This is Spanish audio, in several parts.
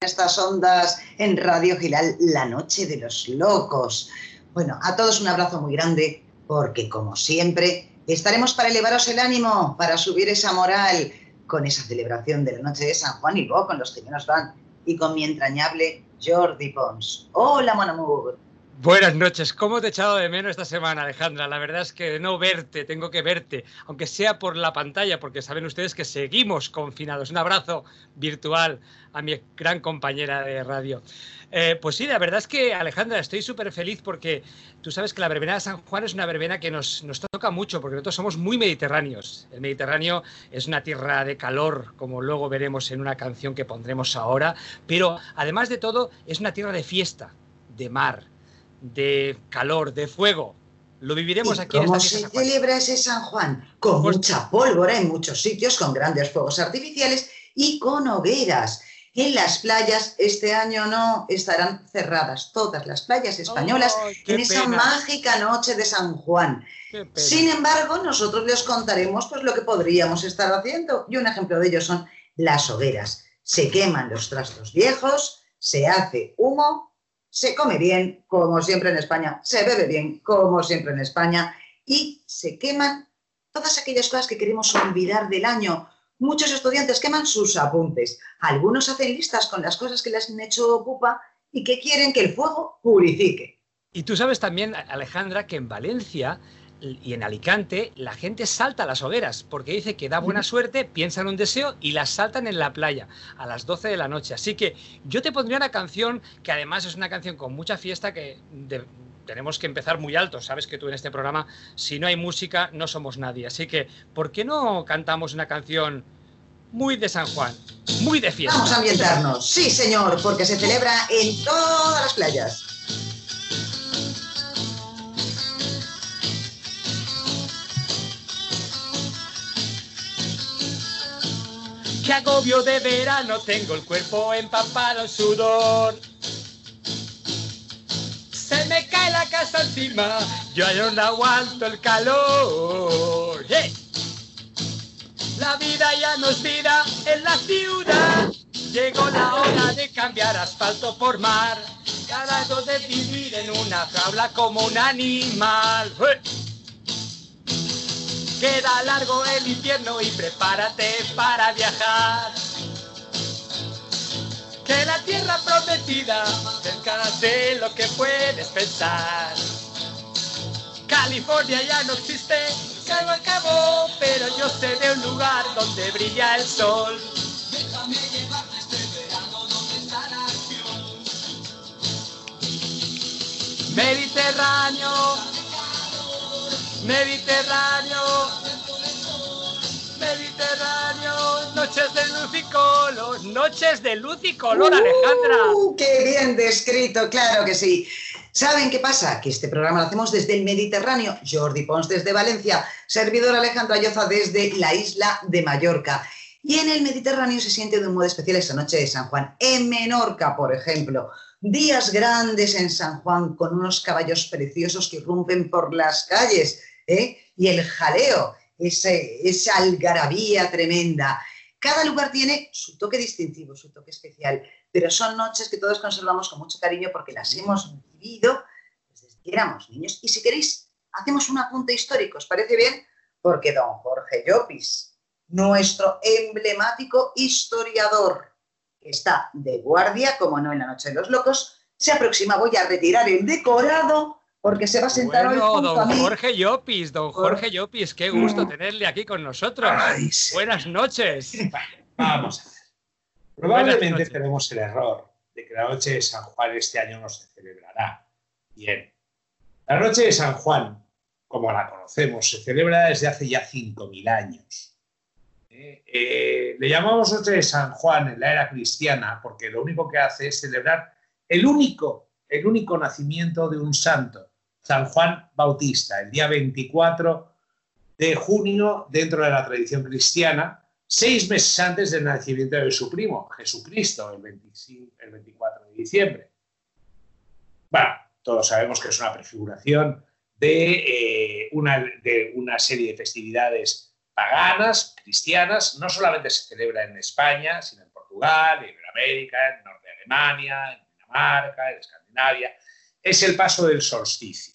estas ondas en Radio Gilal, la noche de los locos. Bueno, a todos un abrazo muy grande, porque como siempre, estaremos para elevaros el ánimo, para subir esa moral, con esa celebración de la noche de San Juan y vos, con los que menos van, y con mi entrañable Jordi Pons. Hola, Mon Amour. Buenas noches. ¿Cómo te he echado de menos esta semana, Alejandra? La verdad es que no verte, tengo que verte, aunque sea por la pantalla, porque saben ustedes que seguimos confinados. Un abrazo virtual a mi gran compañera de radio. Eh, pues sí, la verdad es que, Alejandra, estoy súper feliz porque tú sabes que la verbena de San Juan es una verbena que nos, nos toca mucho, porque nosotros somos muy mediterráneos. El Mediterráneo es una tierra de calor, como luego veremos en una canción que pondremos ahora, pero además de todo, es una tierra de fiesta, de mar de calor, de fuego. Lo viviremos aquí ¿Cómo se celebra ese San Juan? Con pues mucha pólvora en muchos sitios, con grandes fuegos artificiales y con hogueras. En las playas este año no estarán cerradas todas las playas españolas en esa mágica noche de San Juan. Sin embargo, nosotros les contaremos pues, lo que podríamos estar haciendo y un ejemplo de ello son las hogueras. Se queman los trastos viejos, se hace humo se come bien, como siempre en España, se bebe bien, como siempre en España, y se queman todas aquellas cosas que queremos olvidar del año. Muchos estudiantes queman sus apuntes, algunos hacen listas con las cosas que les han hecho ocupa y que quieren que el fuego purifique. Y tú sabes también, Alejandra, que en Valencia y en Alicante la gente salta las hogueras porque dice que da buena suerte, piensan un deseo y las saltan en la playa a las 12 de la noche. Así que yo te pondría una canción que además es una canción con mucha fiesta que tenemos que empezar muy alto. Sabes que tú en este programa, si no hay música, no somos nadie. Así que, ¿por qué no cantamos una canción muy de San Juan, muy de fiesta? Vamos a ambientarnos. Sí, señor, porque se celebra en todas las playas. Qué agobio de verano, tengo el cuerpo empapado en sudor. Se me cae la casa encima, yo ya no aguanto el calor. La vida ya no es vida en la ciudad. Llegó la hora de cambiar asfalto por mar. Cada de vivir en una jaula como un animal. Queda largo el invierno y prepárate para viajar. Que la tierra prometida cerca de lo que puedes pensar. California ya no existe, se acabó, pero yo sé de un lugar donde brilla el sol. Déjame llevarte este verano donde está la acción. Mediterráneo Mediterráneo, Mediterráneo, noches de luz y color, noches de luz y color, Alejandra. Uh, ¡Qué bien descrito! Claro que sí. ¿Saben qué pasa? Que este programa lo hacemos desde el Mediterráneo. Jordi Pons desde Valencia, servidor Alejandra Ayoza desde la isla de Mallorca. Y en el Mediterráneo se siente de un modo especial esa noche de San Juan. En Menorca, por ejemplo, días grandes en San Juan con unos caballos preciosos que irrumpen por las calles ¿eh? y el jaleo, esa algarabía tremenda. Cada lugar tiene su toque distintivo, su toque especial, pero son noches que todos conservamos con mucho cariño porque las hemos vivido desde que éramos niños. Y si queréis, hacemos un apunte histórico, ¿os parece bien? Porque don Jorge Llopis, nuestro emblemático historiador, que está de guardia, como no en la Noche de los Locos, se aproxima, voy a retirar el decorado porque se va a sentar hoy don Jorge Llopis, don Jorge Llopis, qué gusto mm. tenerle aquí con nosotros. Buenas noches. Vamos a ver. Probablemente tenemos el error de que la noche de San Juan este año no se celebrará. Bien. La noche de San Juan, como la conocemos, se celebra desde hace ya 5.000 años. Eh, le llamamos de San Juan en la era cristiana porque lo único que hace es celebrar el único, el único nacimiento de un santo, San Juan Bautista, el día 24 de junio dentro de la tradición cristiana, seis meses antes del nacimiento de su primo, Jesucristo, el, 24 de diciembre. Bueno, todos sabemos que es una prefiguración de, eh, una, de una serie de festividades paganas, cristianas, no solamente se celebra en España, sino en Portugal, en América, en Norteamérica Alemania, en Dinamarca, en Escandinavia, es el paso del solsticio.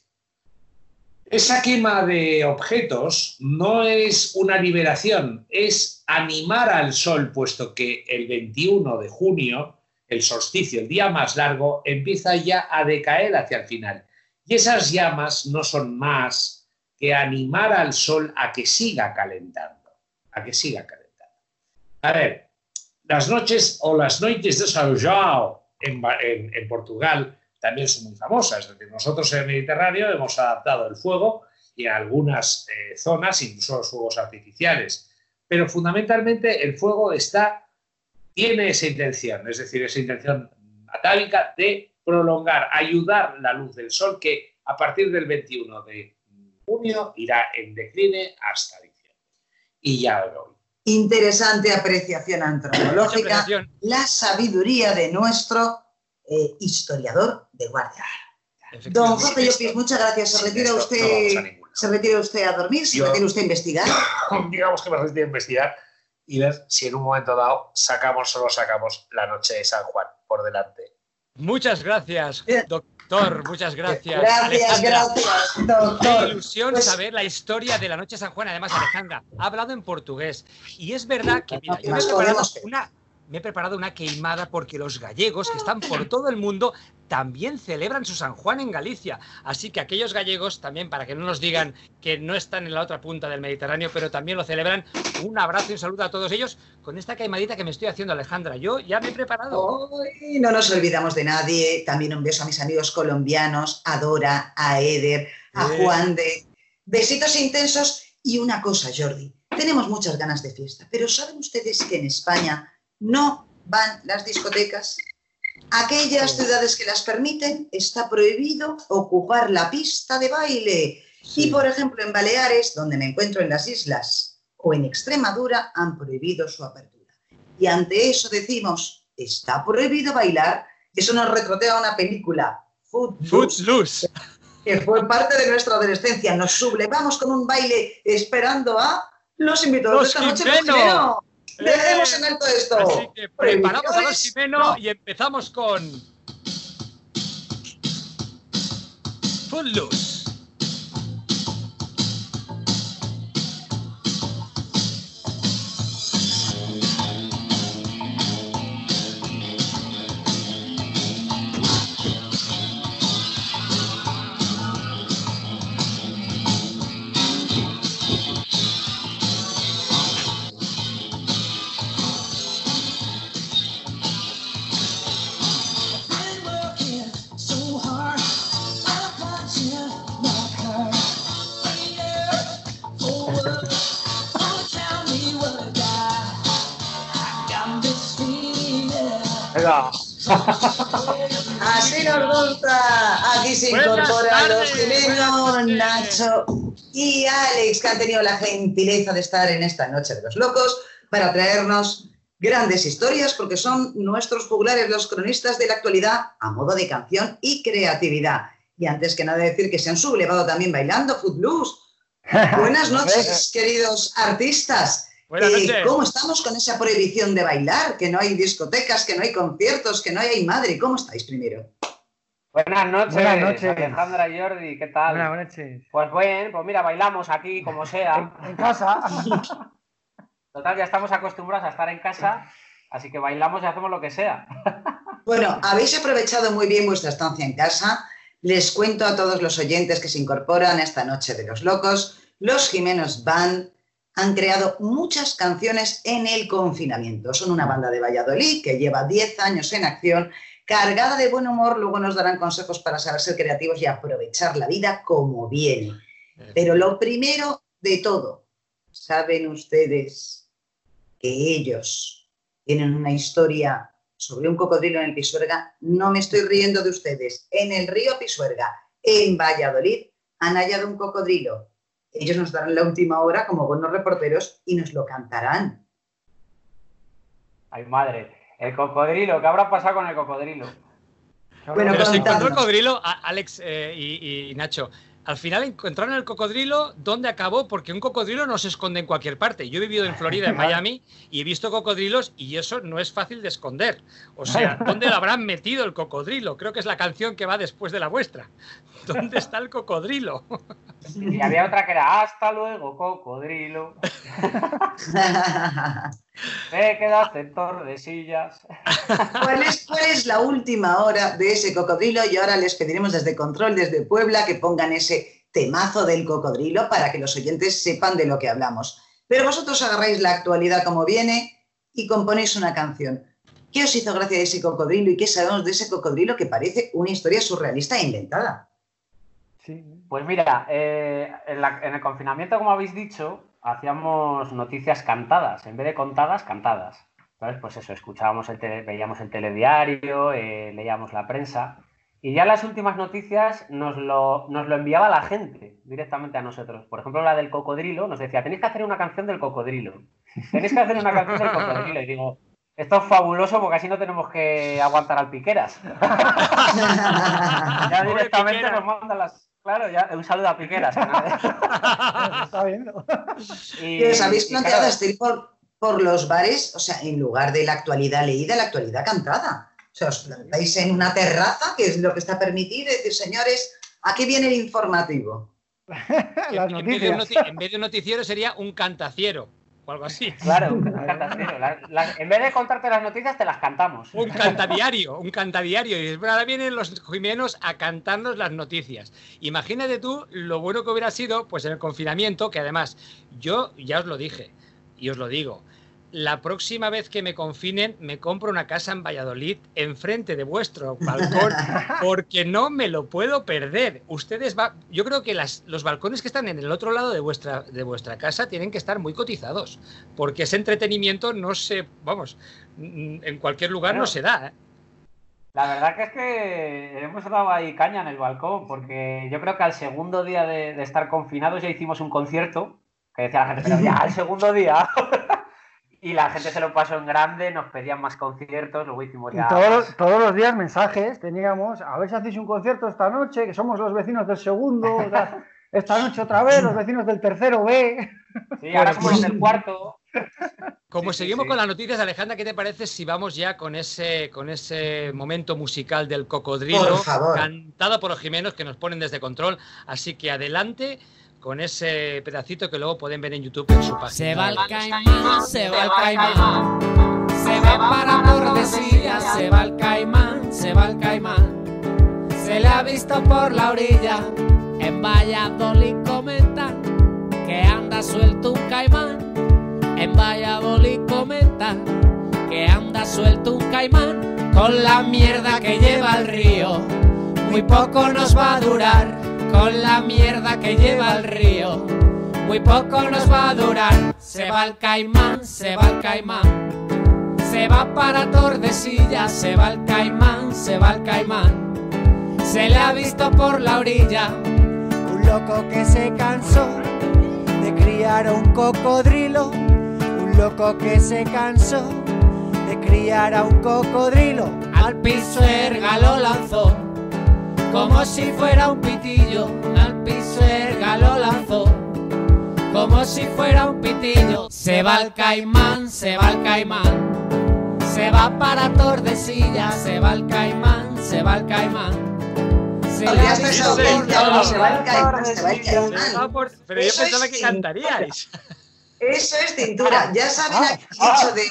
Esa quema de objetos no es una liberación, es animar al sol, puesto que el 21 de junio, el solsticio, el día más largo, empieza ya a decaer hacia el final. Y esas llamas no son más que animar al sol a que siga calentando, a que siga calentando. A ver, las noches o las noites de São João en, Portugal también son muy famosas. Es decir, nosotros en el Mediterráneo hemos adaptado el fuego y en algunas eh, zonas incluso los fuegos artificiales. Pero fundamentalmente el fuego está, tiene esa intención, es decir, esa intención atávica de prolongar, ayudar la luz del sol que a partir del 21 de junio irá en decline hasta diciembre. Y ya lo Interesante apreciación antropológica, la sabiduría de nuestro eh, historiador de guardia. Don Jorge Llopis, muchas gracias. ¿Se retira, usted, ¿Se retira usted a dormir? ¿Se retira usted a investigar? Digamos que me retiro a investigar y ver si en un momento dado sacamos o no sacamos la noche de San Juan por delante. Muchas gracias, doctor. Muchas gracias. Gracias, gracias, doctor. Qué ilusión pues saber la historia de la Noche de San Juan. Además, Alejandra ha hablado en portugués. Y es verdad que, mira, yo me he preparado una, me he preparado una queimada porque los gallegos, que están por todo el mundo, también celebran su San Juan en Galicia. Así que aquellos gallegos también, para que no nos digan que no están en la otra punta del Mediterráneo, pero también lo celebran, un abrazo y un saludo a todos ellos con esta queimadita que me estoy haciendo, Alejandra. Yo ya me he preparado. no nos olvidamos de nadie. También un beso a mis amigos colombianos, a Dora, a Eder, a Juan de... Besitos intensos y una cosa, Jordi. Tenemos muchas ganas de fiesta, pero ¿saben ustedes que en España no van las discotecas. Aquellas ciudades que las permiten está prohibido ocupar la pista de baile. Y por ejemplo en Baleares, donde me encuentro en las islas, o en Extremadura, han prohibido su apertura. Y ante eso decimos, está prohibido bailar. Eso nos retrotea a una película, Footloose, que fue parte de nuestra adolescencia. Nos sublevamos con un baile esperando a los invitados de esta noche. Dejemos en alto esto. Así que preparamos a los Jimeno y empezamos con. Footloose. Así nos gusta. Aquí se incorporan los Jimeno, Nacho y Alex, que han tenido la gentileza de estar en esta noche de los locos para traernos grandes historias, porque son nuestros juglares, los cronistas de la actualidad, a modo de canción y creatividad. Y antes que nada decir que se han sublevado también bailando Footloose. Buenas noches, queridos artistas. ¿Cómo estamos con esa prohibición de bailar? Que no hay discotecas, que no hay conciertos, que no hay madre. ¿Cómo estáis primero? Buenas noches, Buenas noches. Alejandra y Jordi, ¿qué tal? Buenas noches. Pues bien, pues mira, bailamos aquí como sea. en, casa. Total, ya estamos acostumbrados a estar en casa, así que bailamos y hacemos lo que sea. Bueno, habéis aprovechado muy bien vuestra estancia en casa. Les cuento a todos los oyentes que se incorporan esta noche de los locos, los Jimenos Band han creado muchas canciones en el confinamiento. Son una banda de Valladolid que lleva 10 años en acción, cargada de buen humor, luego nos darán consejos para saber ser creativos y aprovechar la vida como viene. Pero lo primero de todo, saben ustedes que ellos tienen una historia sobre un cocodrilo en el Pisuerga. No me estoy riendo de ustedes. En el río Pisuerga, en Valladolid, han hallado un cocodrilo ellos nos darán la última hora como buenos reporteros y nos lo cantarán. Ay, madre. El cocodrilo, ¿qué habrá pasado con el cocodrilo? Bueno, Pero se encontró el cocodrilo, Alex eh, y, Nacho. al final encontraron el cocodrilo, ¿dónde acabó? Porque un cocodrilo no se esconde en cualquier parte. Yo he vivido en Florida, en Miami, y he visto cocodrilos y eso no es fácil de esconder. O sea, ¿dónde lo habrán metido el cocodrilo? Creo que es la canción que va después de la vuestra. ¿Dónde está el cocodrilo? Y había otra que era Hasta luego, cocodrilo. Te quedaste en Tordesillas. ¿Cuál es, ¿Cuál es la última hora de ese cocodrilo? Y ahora les pediremos desde Control, desde Puebla, que pongan ese temazo del cocodrilo para que los oyentes sepan de lo que hablamos. Pero vosotros agarráis la actualidad como viene y componéis una canción. ¿Qué os hizo gracia de ese cocodrilo y qué sabemos de ese cocodrilo que parece una historia surrealista e inventada? Pues mira, eh, en, el confinamiento, como habéis dicho, hacíamos noticias cantadas, en vez de contadas, cantadas. Pues eso, escuchábamos, el veíamos el telediario, eh, leíamos la prensa. Y ya las últimas noticias nos lo, nos lo enviaba la gente directamente a nosotros. Por ejemplo, la del cocodrilo nos decía, tenéis que hacer una canción del cocodrilo. Tenéis que hacer una canción del cocodrilo. Y digo, esto es fabuloso porque así no tenemos que aguantar al piqueras. ya directamente nos mandan las, Claro, ya, un saludo a Piqueras. está viendo. Y, ¿Os habéis planteado estar por, los bares, o sea, en lugar de la actualidad leída, la actualidad cantada? O sea, os plantáis en una terraza, que es lo que está permitido, y decir, señores, aquí viene el informativo. en, vez de un noticiero sería un cantaciero o algo así. Claro, en vez de contarte las noticias, te las cantamos. Un cantadiario, un cantadiario. Y ahora vienen los jimenos a cantarnos las noticias. Imagínate tú lo bueno que hubiera sido, pues en el confinamiento, que además, yo ya os lo dije, y os lo digo, la próxima vez que me confinen, me compro una casa en Valladolid enfrente de vuestro balcón, porque no me lo puedo perder. Ustedes va, yo creo que los balcones que están en el otro lado de vuestra, de vuestra casa tienen que estar muy cotizados, porque ese entretenimiento no se, vamos, en cualquier lugar no se da. ¿eh? La verdad que es que hemos dado ahí caña en el balcón, porque yo creo que al segundo día de, de estar confinados ya hicimos un concierto, que decía la gente, pero ya al segundo día. Y la gente se lo pasó en grande, nos pedían más conciertos, luego hicimos ya. Y todos, todos los días mensajes teníamos, a ver si hacéis un concierto esta noche, que somos los vecinos del segundo, esta noche otra vez, los vecinos del tercero B. Sí, ahora somos del cuarto. Como seguimos con las noticias, Alejandra, ¿qué te parece si vamos ya con ese, con ese momento musical del cocodrilo, cantado por los Jimenos que nos ponen desde control? Así que adelante con ese pedacito que luego pueden ver en YouTube en su página. Se va el caimán, se va el caimán, se va para Tordesillas, se va el caimán, se va el caimán. Se le ha visto por la orilla, en Valladolid comentan que anda suelto un caimán. En Valladolid comentan que anda suelto un caimán con la mierda que lleva el río. Muy poco nos va a durar con la mierda que lleva el río. Muy poco nos va a durar. Se va el caimán, se va el caimán. Se va para Tordesillas, se va el caimán, se va el caimán. Se le ha visto por la orilla. Un loco que se cansó de criar a un cocodrilo. Un loco que se cansó de criar a un cocodrilo. Al piso erga lo lanzó como si fuera un pitillo, al piso erga lo lanzó, como si fuera un pitillo. Se va el caimán, se va el caimán, se va para Tordesillas, se va el caimán, se va el caimán. Se va el caimán, se va el caimán. Pero yo pensaba que cantaríais. Eso es cintura. Ya saben aquel dicho de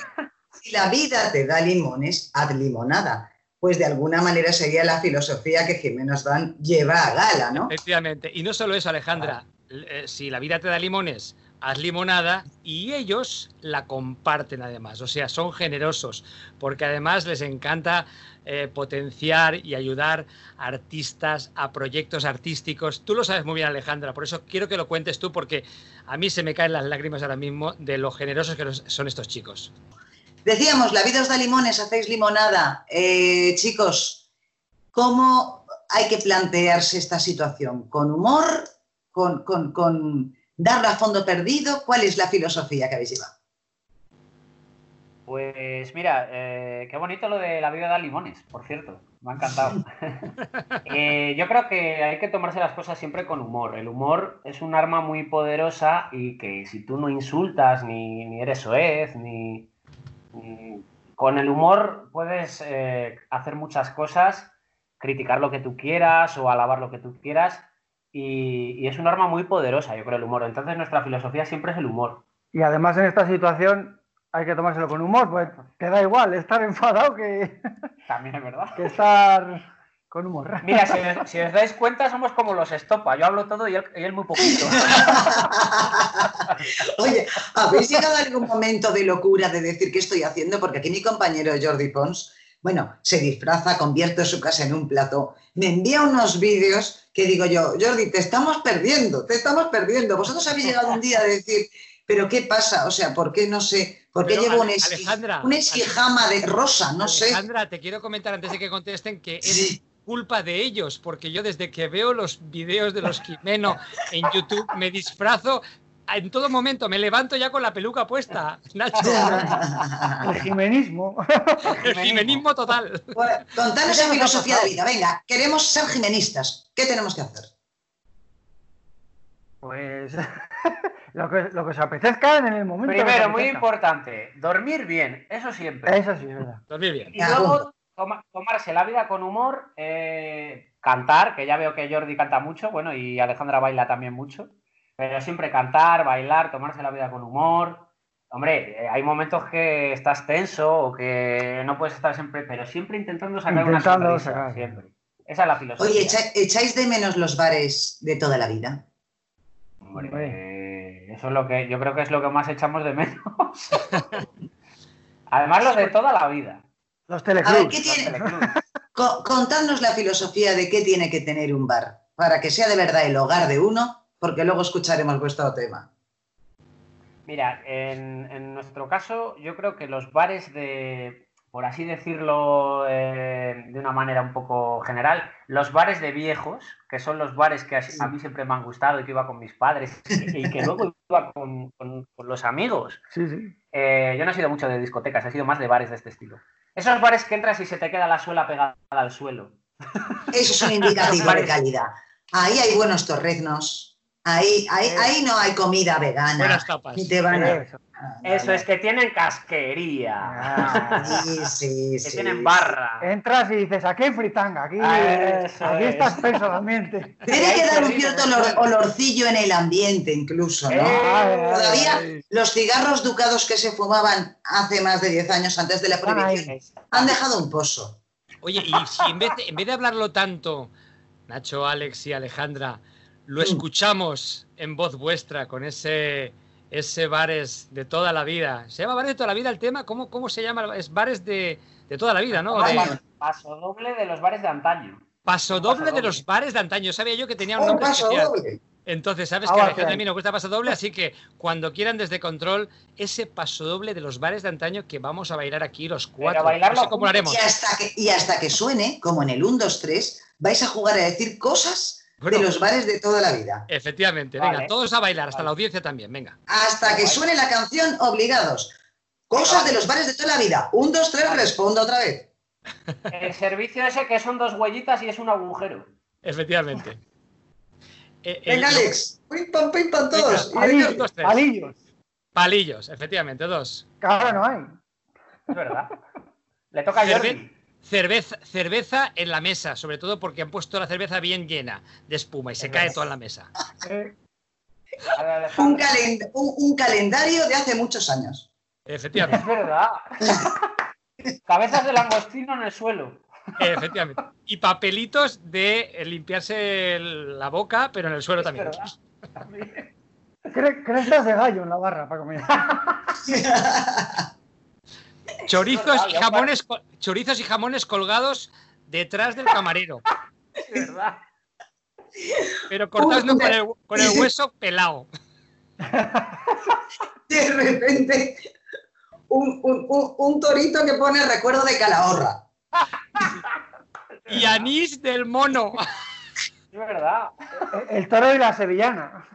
si la vida te da limones, haz limonada pues de alguna manera sería la filosofía que Jiménez Van lleva a gala, ¿no? Efectivamente. Y no solo eso, Alejandra. Eh, si la vida te da limones, haz limonada y ellos la comparten además. O sea, son generosos porque además les encanta eh, potenciar y ayudar a artistas, a proyectos artísticos. Tú lo sabes muy bien, Alejandra, por eso quiero que lo cuentes tú porque a mí se me caen las lágrimas ahora mismo de lo generosos que son estos chicos. Decíamos, la vida os da limones, hacéis limonada. Eh, chicos, ¿cómo hay que plantearse esta situación? ¿Con humor? ¿Con, con, con darla a fondo perdido? ¿Cuál es la filosofía que habéis llevado? Pues mira, eh, qué bonito lo de la vida de limones, por cierto. Me ha encantado. Eh, yo creo que hay que tomarse las cosas siempre con humor. El humor es un arma muy poderosa y que si tú no insultas, ni, ni eres soez, ni- Con el humor puedes eh, hacer muchas cosas, criticar lo que tú quieras o alabar lo que tú quieras. Y, y es un arma muy poderosa, yo creo, el humor. Entonces nuestra filosofía siempre es el humor. Y además en esta situación hay que tomárselo con humor, pues te da igual estar enfadado que, También es verdad. que estar con humor. Mira, si, os- si os dais cuenta, somos como los estopa. Yo hablo todo y él, y él muy poquito. Oye, ¿habéis llegado a algún momento de locura de decir qué estoy haciendo? Porque aquí mi compañero Jordi Pons, bueno, se disfraza, convierte su casa en un plato, me envía unos vídeos que digo yo, Jordi, te estamos perdiendo, te estamos perdiendo. Vosotros habéis llegado un día a decir, pero ¿qué pasa? O sea, ¿por qué no sé? ¿Por qué llevo un esqui- una esquijama de rosa? No sé. Alejandra, te quiero comentar antes de que contesten que es Sí. Culpa de ellos, porque yo desde que veo los videos de los Jimeno en YouTube me disfrazo en todo momento, me levanto ya con la peluca puesta, Nacho. El jimenismo. El jimenismo total. Bueno, contanos ¿Qué la nos ha filosofía de vida. Venga, queremos ser jimenistas. ¿Qué tenemos que hacer? Pues lo que, lo que os apetezca en el momento. Primero, muy importante, dormir bien, eso siempre. Eso sí, es verdad. Dormir bien. Y luego toma- tomarse la vida con humor, eh, cantar, que ya veo que Jordi canta mucho, bueno, y Alejandra baila también mucho, pero siempre cantar, bailar, tomarse la vida con humor. Hombre, eh, hay momentos que estás tenso o que no puedes estar siempre, pero siempre intentando sacar Intentando una sonrisa, sacar. siempre. Esa es la filosofía. Oye, ¿echa- ¿echáis de menos los bares de toda la vida? Hombre, eh, eso es lo que yo creo que es lo que más echamos de menos. Además, lo de toda la vida. Los A ver, teleclubs. ¿qué los tiene? teleclubs. Co- contadnos la filosofía de qué tiene que tener un bar para que sea de verdad el hogar de uno, porque luego escucharemos vuestro tema. Mira, en, en nuestro caso, yo creo que los bares de, por así decirlo eh, de una manera un poco general, los bares de viejos, que son los bares que a, a mí siempre me han gustado y que iba con mis padres y, que luego iba con, con- con los amigos. Sí, sí. Eh, yo no he sido mucho de discotecas, he sido más de bares de este estilo. Esos bares que entras y se te queda la suela pegada al suelo. Eso es un indicativo de calidad. Ahí hay buenos torreznos. Ahí, ahí, ahí no hay comida vegana. Buenas tapas. Ni te van a... Eso. Es que tienen casquería, Ah, Sí, sí, que sí. tienen barra. Entras y dices, aquí hay fritanga, aquí, Eso aquí es. está espeso el ambiente. Tiene que dar un cierto olor- olorcillo en el ambiente incluso, ¿no? Eh, Todavía ay. los cigarros ducados que se fumaban hace más de 10 años antes de la prohibición han dejado un pozo. Oye, y si en vez de, en vez de hablarlo tanto, Nacho, Alex y Alejandra, lo Mm. escuchamos en voz vuestra con ese, ese bares de toda la vida. ¿Se llama bares de toda la vida el tema? ¿Cómo, cómo se llama? Es bares de, de toda la vida, ¿no? De Vaya. Paso doble de los bares de antaño. paso doble de doble. los bares de antaño. Sabía yo que tenía un Un nombre paso especial. doble. Entonces, sabes Ah, que a va, Alejandra sí. a mí nos gusta paso doble, así que cuando quieran desde control, ese paso doble de los bares de antaño que vamos a bailar aquí los cuatro. bailarlo no sé cómo lo haremos. Y hasta, que, y hasta que suene, como en el 1, 2, 3, vais a jugar a decir cosas Bueno. de los bares de toda la vida. Efectivamente, Vale. venga, todos a bailar, hasta Vale. la audiencia también, venga. Hasta que suene la canción, obligados. Cosas de los bares de toda la vida. 1, 2, 3, respondo otra vez. El servicio ese que son dos huellitas y es un agujero. Efectivamente. Eh, el- Venga, Alex. Pim, pam, pim, pam, todos. Palillos, dos, tres. palillos. Palillos, efectivamente, dos. Ahora no hay. Es verdad. Le toca a Cerve- Jordi. Cerveza, cerveza en la mesa, sobre todo porque han puesto la cerveza bien llena de espuma y se Es cae toda en la mesa. Un, Alejandro. calen- un- un calendario de hace muchos años. Es Efectivamente, verdad. Cabezas de langostino en el suelo. efectivamente. Y papelitos de limpiarse el- la boca, pero en el suelo Es también. verdad. También. cre- crestas de gallo en la barra para comer. Chorizos y jamones, chorizos y jamones colgados detrás del camarero, Es verdad. pero cortados no Uy, con el, con el hueso pelado. De repente, un, un- un- un torito que pone recuerdo de Calahorra. Y anís del mono. Es verdad. El toro y la sevillana.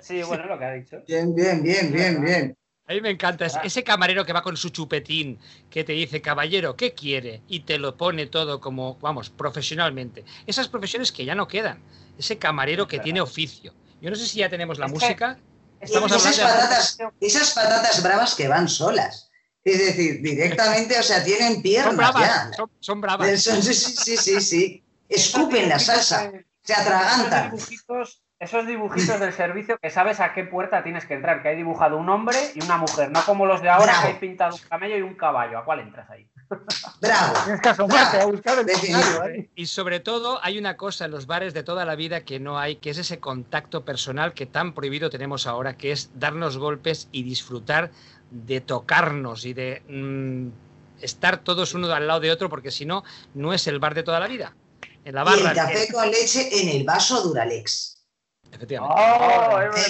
Sí, bueno, lo que ha dicho. Bien, bien, bien, bien, bien. A mí me encanta es- Ah. ese camarero que va con su chupetín, que te dice, caballero, ¿qué quiere? Y te lo pone todo como, vamos, profesionalmente. Esas profesiones que ya no quedan. Ese camarero que tiene oficio. Yo no sé si ya tenemos la Es música. Es Estamos esas hablando de- patatas, esas patatas bravas que van solas. Es decir, directamente, o sea, tienen Son piernas bravas, ya. son, son bravas. Son- Sí, sí, sí, sí. Escupen la salsa, se atragantan. dibujitos, esos dibujitos del servicio que sabes a qué puerta tienes que entrar, que hay dibujado un hombre y una mujer, no como los de ahora Bravo. que hay pintado un camello y un caballo. ¿A cuál entras ahí? Bravo. Tienes que asomarte a buscar el Definitivo. diccionario. ¿eh? Y sobre todo hay una cosa en los bares de toda la vida que no hay, que es ese contacto personal que tan prohibido tenemos ahora, que es darnos golpes y disfrutar de tocarnos y de mm, estar todos uno al lado de otro, porque si no, no es el bar de toda la vida. En la Y el barra, café con leche en el vaso Duralex. Efectivamente. ¡Oh, es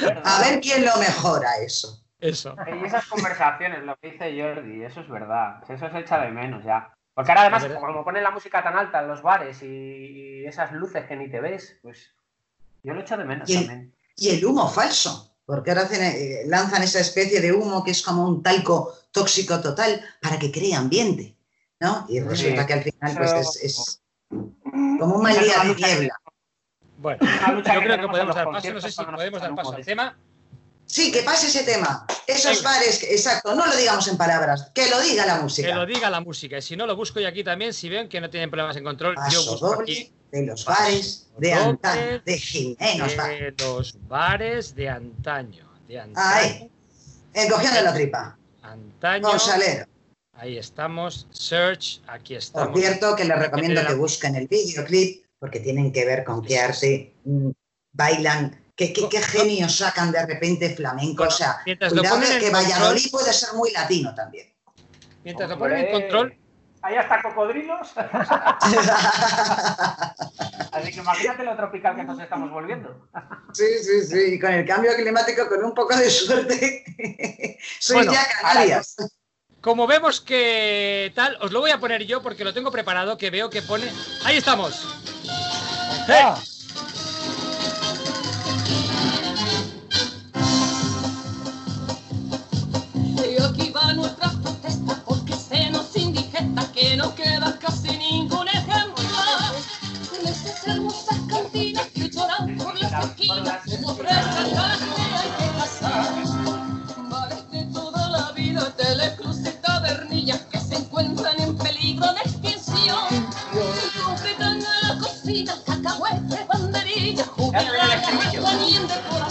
verdad! A ver quién lo mejora eso. Eso. Y esas conversaciones, lo que dice Jordi, eso es verdad. Eso se echa de menos ya. Porque ahora además, como ponen la música tan alta en los bares y, esas luces que ni te ves, pues yo lo echo de menos Y el- también. Y el humo falso, porque ahora hacen, eh, lanzan esa especie de humo que es como un talco tóxico total para que cree ambiente, ¿no? Y resulta que al final pues es, es como un mal día de niebla. Bueno, yo que creo que podemos dar paso. No sé si podemos dar paso al tema. Sí, que pase ese tema. Esos Venga. bares, que- exacto, no lo digamos en palabras, que lo diga la Que música. lo diga la música. Y si no, lo busco yo aquí también. Si ven que no tienen problemas en control, yo busco doble aquí de los bares de antaño, de Jimenos de los bares de antaño. De antaño. Ahí, encogiendo la tripa. Antaño. Con salero. Ahí estamos. Search. Aquí Por estamos. cierto, que les recomiendo que busquen el videoclip porque tienen que ver con qué arte bailan, qué, qué, qué genios sacan de repente flamenco. O sea, cuidado que control, Valladolid puede ser muy latino también. mientras lo ponen en control, Ahí hasta cocodrilos. Así que imagínate lo tropical que nos estamos volviendo. sí, sí, sí. Y con el cambio climático, con un poco de suerte, sois Bueno, ya Canarias. como vemos que tal, os lo voy a poner yo porque lo tengo preparado, que veo que pone... Ahí estamos. Ah,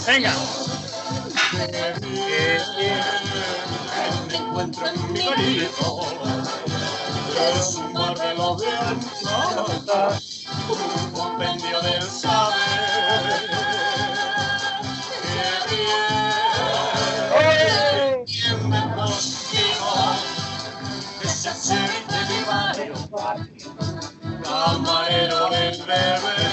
Venga. Se encuentran migritos es un barrelo de almas, un compendio del saber. Que bien, bien me consigo, ese aceite de barrio, camarero del bebé.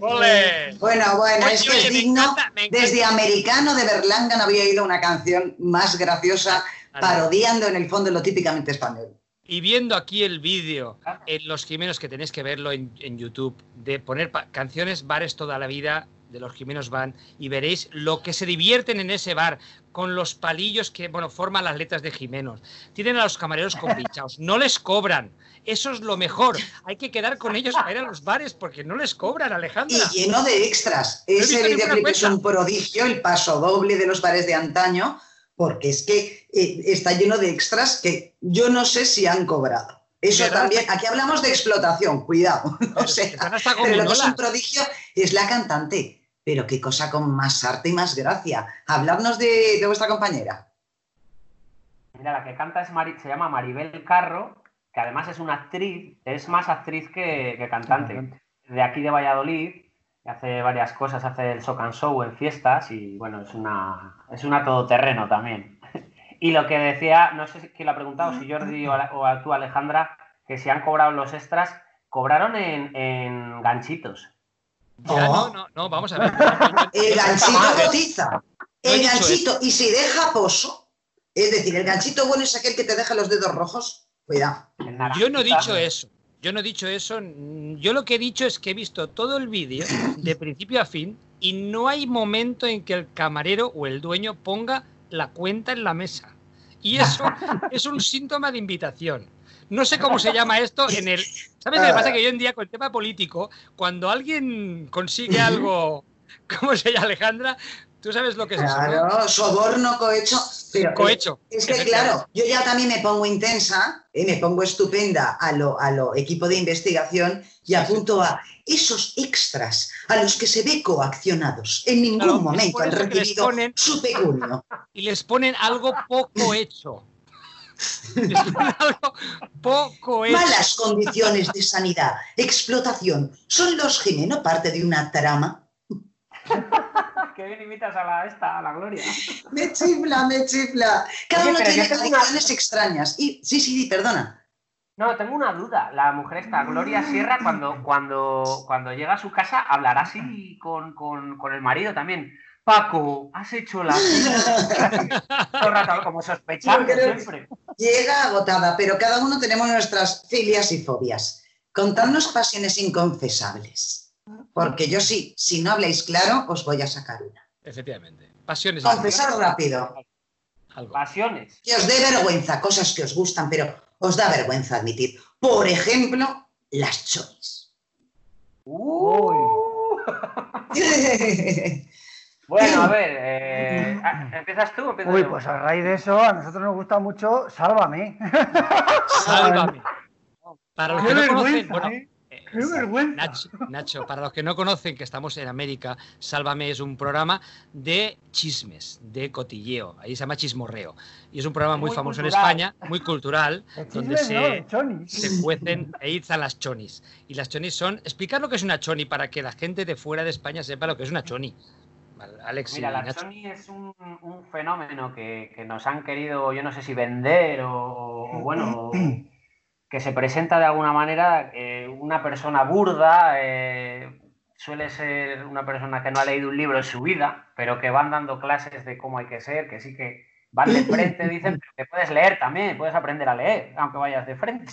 ¡Ole! Bueno, bueno, Oye, es que es digno. Desde Americano de Berlanga no había oído una canción más graciosa, parodiando en el fondo lo típicamente español. Y viendo aquí el vídeo en Los Jimenos, que tenéis que verlo en, en YouTube, de poner canciones bares toda la vida de Los Jimenos Van, y veréis lo que se divierten en ese bar, con los palillos que, bueno, forman las letras de Jimenos. Tienen a los camareros compinchados, no les cobran. Eso es lo mejor. Hay que quedar con ellos para ir a los bares porque no les cobran, Alejandra. Y lleno de extras. visto Ese videoclip es un prodigio, el paso doble de los bares de antaño, porque es que eh, está lleno de extras que yo no sé si han cobrado. Eso ¿Verdad? también, aquí hablamos de explotación, cuidado. O sea, pero lo que es un prodigio es la cantante. Pero qué cosa con más arte y más gracia. Habladnos de, de vuestra compañera. Mira, la que canta es Mari- se llama Maribel Carro, que además es una actriz, es más actriz que, que cantante. De aquí de Valladolid, que hace varias cosas, hace el sock and show en fiestas y bueno, es una, es una todoterreno también. Y lo que decía, no sé si quién lo ha preguntado, si Jordi o, tú, Alejandra, que si han cobrado los extras, cobraron en, en ganchitos. Ya, Oh. no, no, no, vamos a ver. El ganchito cotiza. El ganchito, y si deja pozo, es decir, el ganchito bueno es aquel que te deja los dedos rojos. Cuidado. Yo no he dicho eso. yo no he dicho eso. Yo lo que he dicho es que he visto todo el vídeo de principio a fin y no hay momento en que el camarero o el dueño ponga la cuenta en la mesa. Y eso es un síntoma de invitación. No sé cómo se llama esto en el. ¿Sabes qué pasa? Que hoy en día, con el tema político, cuando alguien consigue algo. ¿Cómo se llama, Alejandra? ¿Tú sabes lo que es eso? no? Claro, soborno, cohecho. Pero, Cohecho. Es que, claro, yo ya también me pongo intensa, eh, me pongo estupenda a lo, a lo equipo de investigación y apunto a esos extras a los que se ve coaccionados. En ningún Claro, momento han recibido ponen- su pecunio. y les ponen algo poco hecho. Les ponen algo poco hecho. Malas condiciones de sanidad, explotación. ¿Son los Jimeno parte de una trama? Que bien imitas a la, esta, a la Gloria. Me chifla, me chifla. Cada Oye, uno tiene una- condiciones extrañas. Y, sí, sí, sí, perdona. No, tengo una duda. La mujer esta, Gloria Sierra, cuando, cuando, cuando llega a su casa, hablará así con, con, con el marido también. Paco, has hecho la Todo rato como sospechando siempre. Llega agotada, pero cada uno tenemos nuestras filias y fobias. Contadnos pasiones inconfesables. Porque yo sí, si no habláis claro, os voy a sacar una. Efectivamente. Pasiones. Confesar rápido. Algo. Pasiones. Que os dé vergüenza, cosas que os gustan, pero os da vergüenza admitir. Por ejemplo, las chonis. Uh. Bueno, a ver, eh, ah, ¿empiezas tú o empiezo Uy, yo? pues a raíz de eso, a nosotros nos gusta mucho Sálvame. Sálvame. Para los Qué que no conocen, bueno, ¿eh? Qué vergüenza. Nacho, Nacho, para los que no conocen que estamos en América, Sálvame es un programa de chismes, de cotilleo. Ahí se llama Chismorreo. Y es un programa muy, Muy famoso en cultural. España, muy cultural, De donde chismes, no, se, se cuecen e izan las chonis. Y las chonis son. Explicar lo que es una choni para que la gente de fuera de España sepa lo que es una choni. Alex y Mira, la. Sony es un, un fenómeno que, que nos han querido, yo no sé si vender o, o bueno, que se presenta de alguna manera eh, una persona burda, eh, suele ser una persona que no ha leído un libro en su vida, pero que van dando clases de cómo hay que ser, que sí que van de frente, dicen, pero que puedes leer también, puedes aprender a leer, aunque vayas de frente.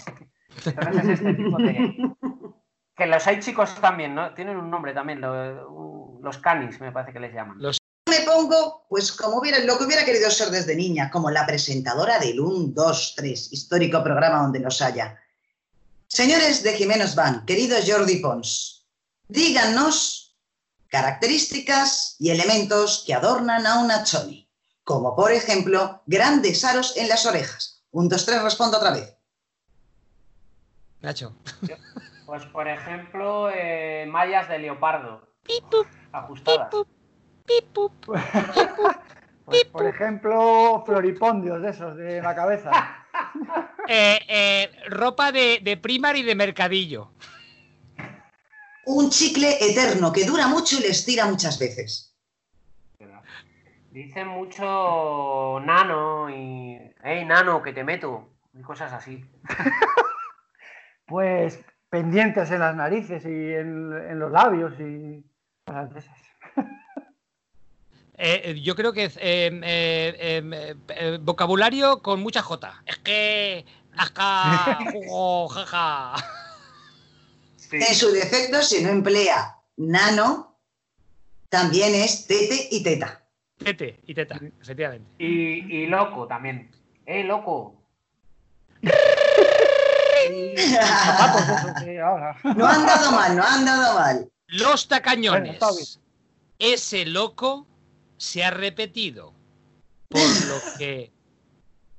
Entonces es este tipo de... Que los hay chicos también, ¿no? Tienen un nombre también, lo- los canis me parece que les llaman. Me pongo, pues como hubiera, lo que hubiera querido ser desde niña, como la presentadora del 1, 2, 3, histórico programa donde los haya. Señores de Jiménez Van, querido Jordi Pons, díganos características y elementos que adornan a una choni, como por ejemplo grandes aros en las orejas. Un, dos, tres, respondo otra vez. Nacho. Pues, por ejemplo, eh, mallas de leopardo. Ajustadas. Pues, por ejemplo, floripondios de esos, de la cabeza. Eh, eh, ropa de, de primar y de mercadillo. Un chicle eterno que dura mucho y les tira muchas veces. Dicen mucho nano y. ¡Ey, nano, que te meto! Y cosas así. Pues pendientes en las narices y en, en los labios y cosas de esas. Eh, eh, yo creo que es eh, eh, eh, eh, vocabulario con mucha J. Es que. Ajá, jugo, jaja. Sí. En su defecto, si no emplea nano, también es tete y teta. Tete y teta, efectivamente. Y, y loco también. ¡Eh, loco! No han dado mal, no han dado mal. Los Bueno, tacañones. bien. Ese loco se ha repetido. Por lo que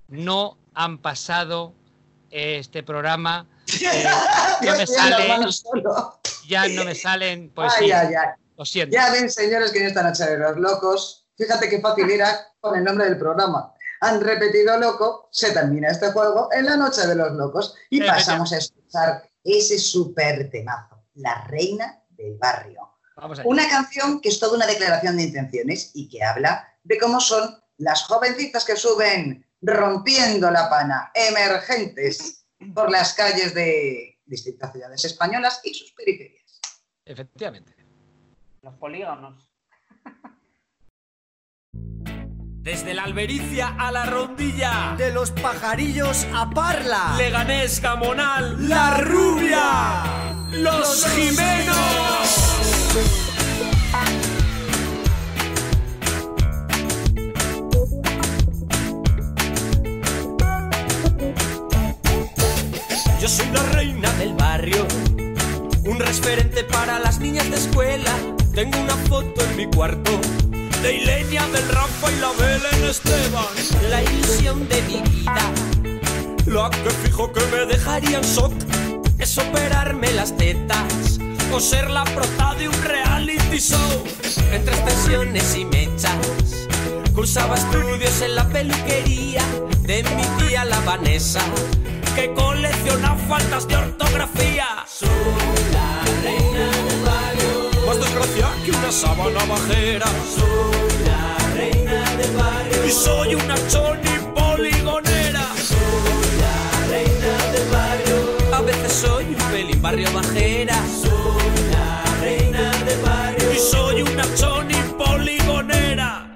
no han pasado este programa. eh, no me sale, ya no me salen poesías. Lo siento. Ya ven, señores, que en esta noche de los locos, fíjate qué fácil era con el nombre del programa. Han repetido loco, se termina este juego en la noche de los locos y pasamos a escuchar ese súper temazo, La Reina del Barrio. Vamos allá. Una canción que es toda una declaración de intenciones y que habla de cómo son las jovencitas que suben rompiendo la pana, emergentes por las calles de distintas ciudades españolas y sus periferias. Efectivamente. Los polígonos. Desde la albericia a la rondilla, De los pajarillos a Parla. Leganés, Gamonal, La Rubia, Los Jimenos. Yo soy la reina del barrio, un referente para las niñas de escuela. Tengo una foto en mi cuarto de Ilenia del Rafa y la Belén Esteban. La ilusión de mi vida, la que fijo que me dejaría en shock, es operarme las tetas o ser la prota de un reality show. Entre extensiones y mechas, cursaba estudios en la peluquería de mi tía la Vanessa, que colecciona faltas de ortografía. Soy la reina del barrio, más desgracia que una sábana bajera. Soy la reina del barrio, y soy una choni poligonera. Una choni poligonera.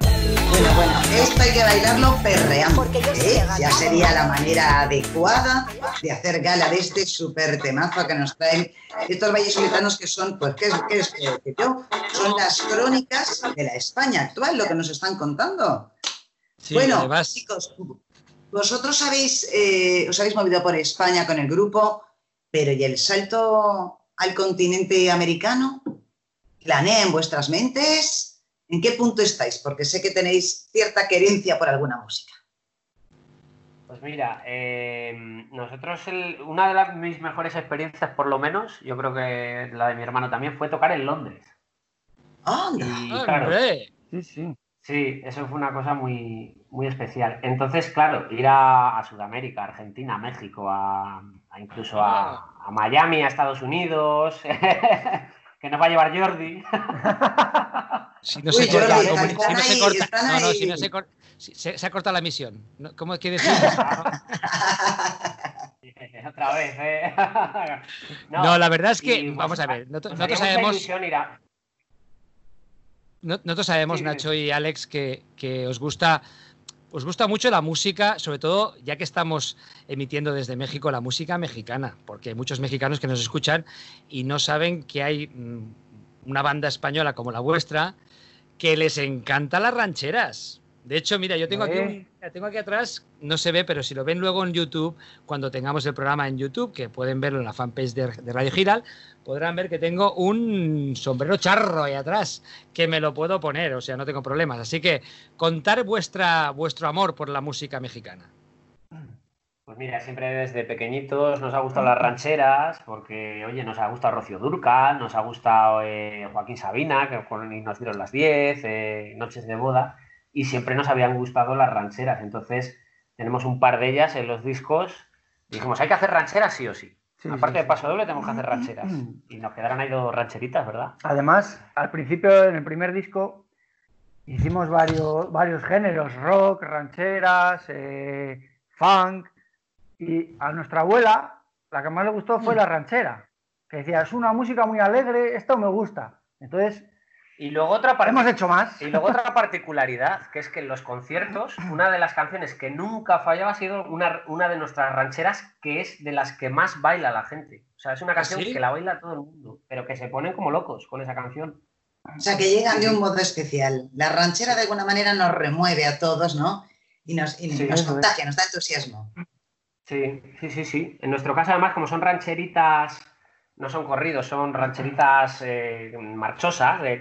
Bueno, bueno, esto hay que bailarlo perreando. ¿eh? Ya sería la manera adecuada de hacer gala de este súper temazo que nos traen estos vallesolitanos que son, pues, ¿qué es, qué es que yo? Son las crónicas de la España actual, lo que nos están contando. Sí, bueno, además, chicos, vosotros habéis, eh, os habéis movido por España con el grupo, pero ¿y el salto al continente americano? ¿Planea en vuestras mentes? ¿En qué punto estáis? Porque sé que tenéis cierta querencia por alguna música. Pues mira, eh, nosotros, el- una de las mis mejores experiencias, por lo menos, yo creo que la de mi hermano también, fue tocar en Londres. ¡Anda! Y claro, hombre, Sí, sí. sí, eso fue una cosa muy, muy especial. Entonces, claro, ir a, a Sudamérica, Argentina, México, a, a incluso a, a Miami, a Estados Unidos, que nos va a llevar Jordi. si no Uy, se corta, Jordi, como- están si no no, no, si no se corta, se, se ha cortado la misión. No, ¿Cómo quiere decir? Otra vez, ¿eh? No, la verdad es que, y, pues, vamos a ver, nosotros, nos nosotros sabemos, no- nosotros sabemos, Sí, Nacho y Alex, que, que os gusta, os gusta mucho la música, sobre todo ya que estamos emitiendo desde México la música mexicana, porque hay muchos mexicanos que nos escuchan y no saben que hay mm, una banda española como la vuestra que les encanta las rancheras. De hecho, mira, yo tengo aquí, un- tengo aquí atrás, no se ve, pero si lo ven luego en YouTube, cuando tengamos el programa en YouTube, que pueden verlo en la fanpage de, de Radio Giral, podrán ver que tengo un sombrero charro ahí atrás, que me lo puedo poner, o sea, no tengo problemas. Así que contar vuestra, vuestro amor por la música mexicana. Pues mira, siempre desde pequeñitos nos ha gustado las rancheras, porque, oye, nos ha gustado Rocío Durcal, nos ha gustado eh, Joaquín Sabina, que con nos dieron las 10, eh, Noches de Boda, y siempre nos habían gustado las rancheras. Entonces, tenemos un par de ellas en los discos. Dijimos, hay que hacer rancheras sí o sí. Sí, Aparte sí, de paso doble, tenemos que hacer rancheras. Mm. Y nos quedaron ahí dos rancheritas, ¿verdad? Además, al principio, en el primer disco, hicimos varios, varios géneros, rock, rancheras, eh, funk, y a nuestra abuela, la que más le gustó fue la ranchera, que decía, es una música muy alegre, esto me gusta. Entonces, Y luego otra hemos hecho más. Y luego otra particularidad, que es que en los conciertos, una de las canciones que nunca fallaba ha sido una, una de nuestras rancheras, que es de las que más baila la gente. O sea, es una canción sí? que la baila todo el mundo, pero que se ponen como locos con esa canción. O sea, que llegan de un modo especial. La ranchera de alguna manera nos remueve a todos, ¿no? Y nos, y Sí, nos eso es. contagia, nos da entusiasmo. Sí, sí, sí, sí. En nuestro caso, además, como son rancheritas, no son corridos, son rancheritas eh, marchosas, de.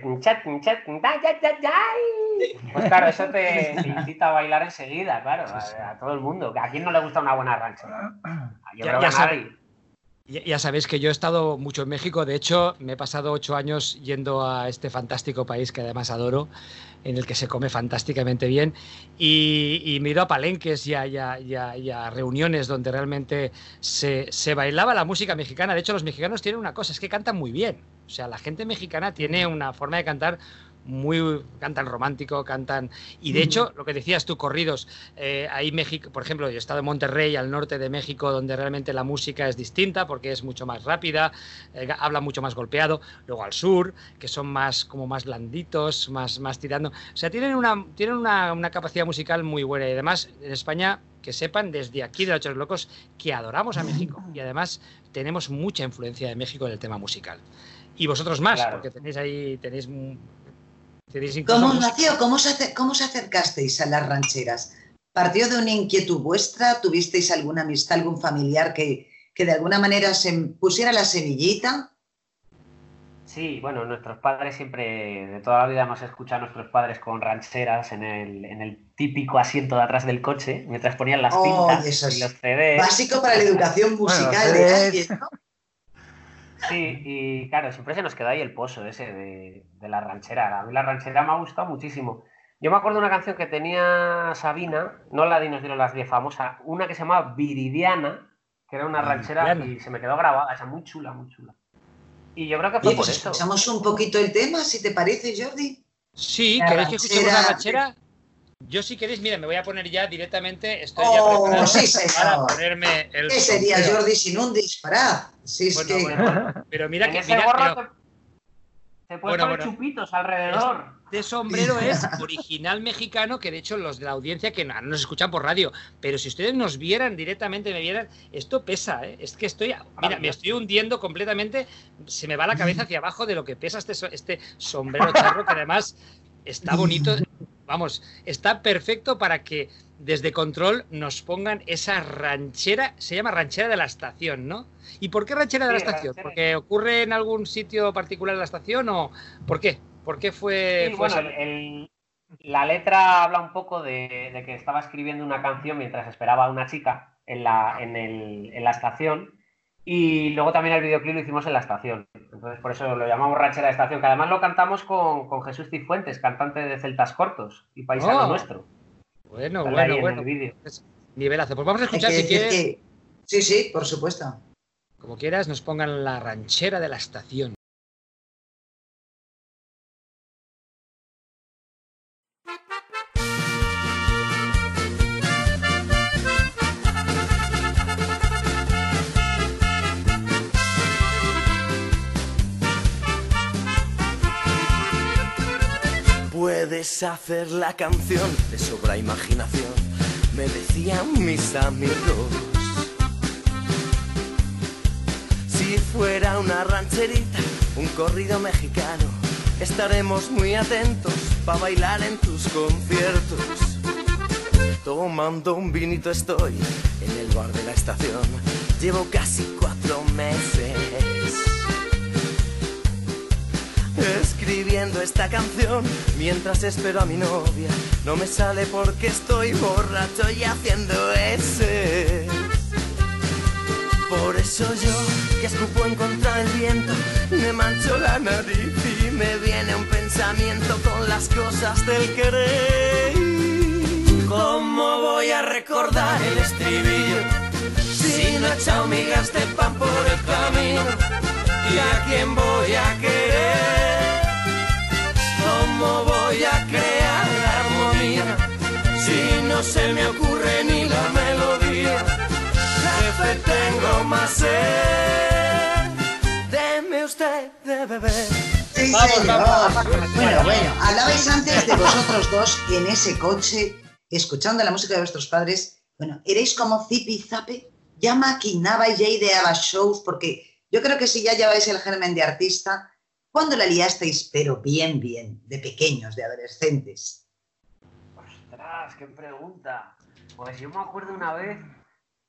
Pues claro, eso te, te incita a bailar enseguida, claro, a, a todo el mundo. ¿A quién no le gusta una buena ranchera? Yo Ya- creo ya que a sabe- nadie. Ya, sabéis que yo he estado mucho en México, de hecho me he pasado ocho años yendo a este fantástico país que además adoro, en el que se come fantásticamente bien, y, me he ido a palenques y a- y a reuniones donde realmente se, se bailaba la música mexicana. De hecho los mexicanos tienen una cosa, es que cantan muy bien. O sea, la gente mexicana tiene una forma de cantar muy cantan romántico, cantan y de hecho lo que decías tú corridos, eh, ahí México, por ejemplo, yo he estado en Monterrey, al norte de México, donde realmente la música es distinta porque es mucho más rápida, eh, habla mucho más golpeado, luego al sur, que son más como más blanditos, más más tirando, o sea tienen una tienen una, una capacidad musical muy buena y además en España que sepan desde aquí de los Locos que adoramos a México y además tenemos mucha influencia de México en el tema musical. Y vosotros más, Claro. porque tenéis ahí, tenéis, ¿Cómo nació? ¿Cómo se, ¿Cómo se acercasteis a las rancheras? ¿Partió de una inquietud vuestra? ¿Tuvisteis alguna amistad, algún familiar que, que de alguna manera se pusiera la semillita? Sí, bueno, nuestros padres siempre, de toda la vida hemos escuchado a nuestros padres con rancheras en el, en el típico asiento de atrás del coche, mientras ponían las Oh, y los CDs. Básico para la educación musical de es- alguien, ¿no? Sí, y claro, siempre se nos queda ahí el pozo ese de, de la ranchera. A mí la ranchera me ha gustado muchísimo. Yo me acuerdo de una canción que tenía Sabina, no la de Nos dieron las 10 famosa, una que se llamaba Viridiana, que era una ranchera Viridiana. y se me quedó grabada, esa muy chula, muy chula. Y yo creo que fue Oye, por pues eso. escuchamos un poquito el tema, si te parece, Jordi. Sí, La ¿queréis que escuchemos la ranchera. Yo si queréis, mira, me voy a poner ya directamente, estoy ya Oh, preparado sí, para ponerme el ¿Qué sería sombrero. Jordi sin un disparate? Si es Bueno, que... bueno, pero mira que mira, pero te, te puedes Bueno, poner bueno. chupitos alrededor. este sombrero es original mexicano, que de hecho los de la audiencia que no nos escuchan por radio, pero si ustedes nos vieran directamente, me vieran, esto pesa, ¿eh? es que estoy, mira, me estoy hundiendo completamente, se me va la cabeza hacia abajo de lo que pesa este, este sombrero charro, que además está bonito, vamos, está perfecto para que desde control nos pongan esa ranchera, se llama ranchera de la estación, ¿no? ¿Y por qué ranchera de la Sí, estación? ranchera. ¿Porque ocurre en algún sitio particular de la estación o por qué? ¿Por qué fue, Sí, fue bueno, esa- el- el- la letra habla un poco de, de que estaba escribiendo una canción mientras esperaba a una chica en la, en, el- en la estación y luego también el videoclip lo hicimos en la estación. Entonces por eso lo llamamos Ranchera de Estación, que además lo cantamos con, con Jesús Cifuentes, cantante de Celtas Cortos y paisano Oh, nuestro. Bueno, bueno, bueno. vídeo. Nivelazo. Pues vamos a que escuchar si quieres, que... Sí, sí, por supuesto. como quieras, nos pongan la ranchera de la estación. Hacer la canción de sobra imaginación, me decían mis amigos. Si fuera una rancherita, un corrido mexicano, estaremos muy atentos para bailar en tus conciertos. Tomando un vinito estoy en el bar de la estación, llevo casi cuatro meses escribiendo esta canción mientras espero a mi novia. No me sale porque estoy borracho y haciendo ese. Por eso yo, que escupo en contra del viento, me mancho la nariz y me viene un pensamiento con las cosas del querer. ¿Cómo voy a recordar el estribillo si no he echado migas de pan por el camino? ¿Y a quién voy a querer? ¿Cómo voy a crear la armonía si no se me ocurre ni la melodía? Jefe, tengo más sed. Deme usted de beber. Sí, Vamos, vamos. Bueno, bueno, hablabais antes de vosotros dos en ese coche, escuchando la música de vuestros padres. Bueno, erais como Zipi Zape, ya maquinabais, ya ideabais shows, porque yo creo que si ya lleváis el germen de artista, ¿cuándo la liasteis? Pero bien, bien, de pequeños, de adolescentes. Ostras, qué pregunta. Pues yo me acuerdo una vez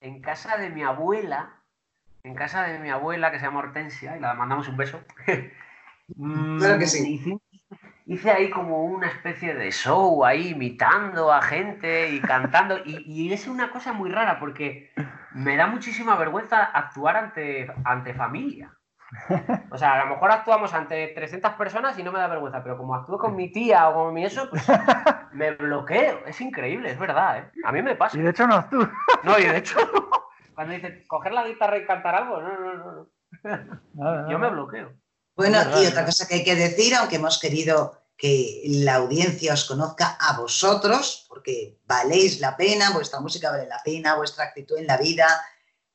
en casa de mi abuela, en casa de mi abuela que se llama Hortensia, y la mandamos un beso. Mm, Claro que sí. Hice, hice ahí como una especie de show ahí imitando a gente y cantando. Y, y es una cosa muy rara porque me da muchísima vergüenza actuar ante, ante familia. O sea, a lo mejor actuamos ante 300 personas y no me da vergüenza, pero como actúo con mi tía o con mi eso, pues me bloqueo. Es increíble, es verdad, ¿eh? A mí me pasa. Y de hecho no tú. No, y de hecho, cuando dice coger la guitarra y cantar algo, no, no, no, no. Yo me bloqueo. Bueno, verdad, y otra cosa que hay que decir, aunque hemos querido que la audiencia os conozca a vosotros, porque valéis la pena, vuestra música vale la pena, vuestra actitud en la vida,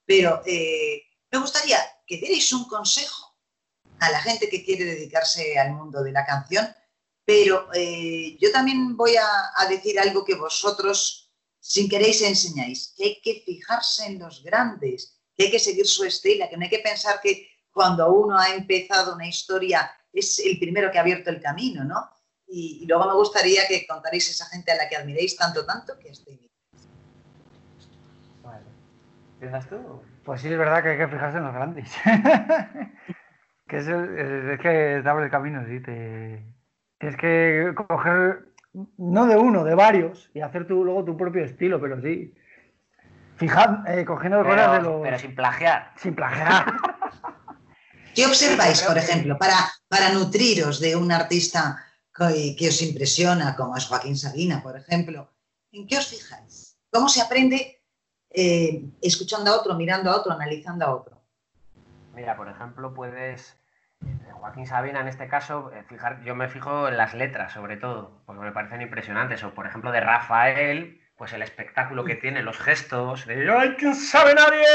pero eh, me gustaría que dierais un consejo a la gente que quiere dedicarse al mundo de la canción, pero eh, yo también voy a, a decir algo que vosotros, sin queréis, enseñáis, que hay que fijarse en los grandes, que hay que seguir su estela, que no hay que pensar que cuando uno ha empezado una historia es el primero que ha abierto el camino, ¿no? Y, luego me gustaría que contaréis esa gente a la que admiréis tanto, tanto, que estoy Vale. ¿Empiezas tú? Pues sí, es verdad que hay que fijarse en los grandes. que es, el- es que te abre el camino, sí. Te... Tienes que coger, no de uno, de varios, y hacer tú luego tu propio estilo, pero sí. Fijad, eh, cogiendo cosas de Pero, los. pero sin plagiar. Sin plagiar. ¿Qué observáis, por ejemplo, para, para nutriros de un artista que, que os impresiona, como es Joaquín Sabina, por ejemplo? ¿En qué os fijáis? ¿Cómo se aprende eh, escuchando a otro, mirando a otro, analizando a otro? Mira, por ejemplo, puedes. eh, Joaquín Sabina, en este caso, eh, fijar, yo me fijo en las letras, sobre todo, porque me parecen impresionantes. O, por ejemplo, de Rafael, pues el espectáculo que tiene, los gestos, de ¡Ay, quién sabe nadie!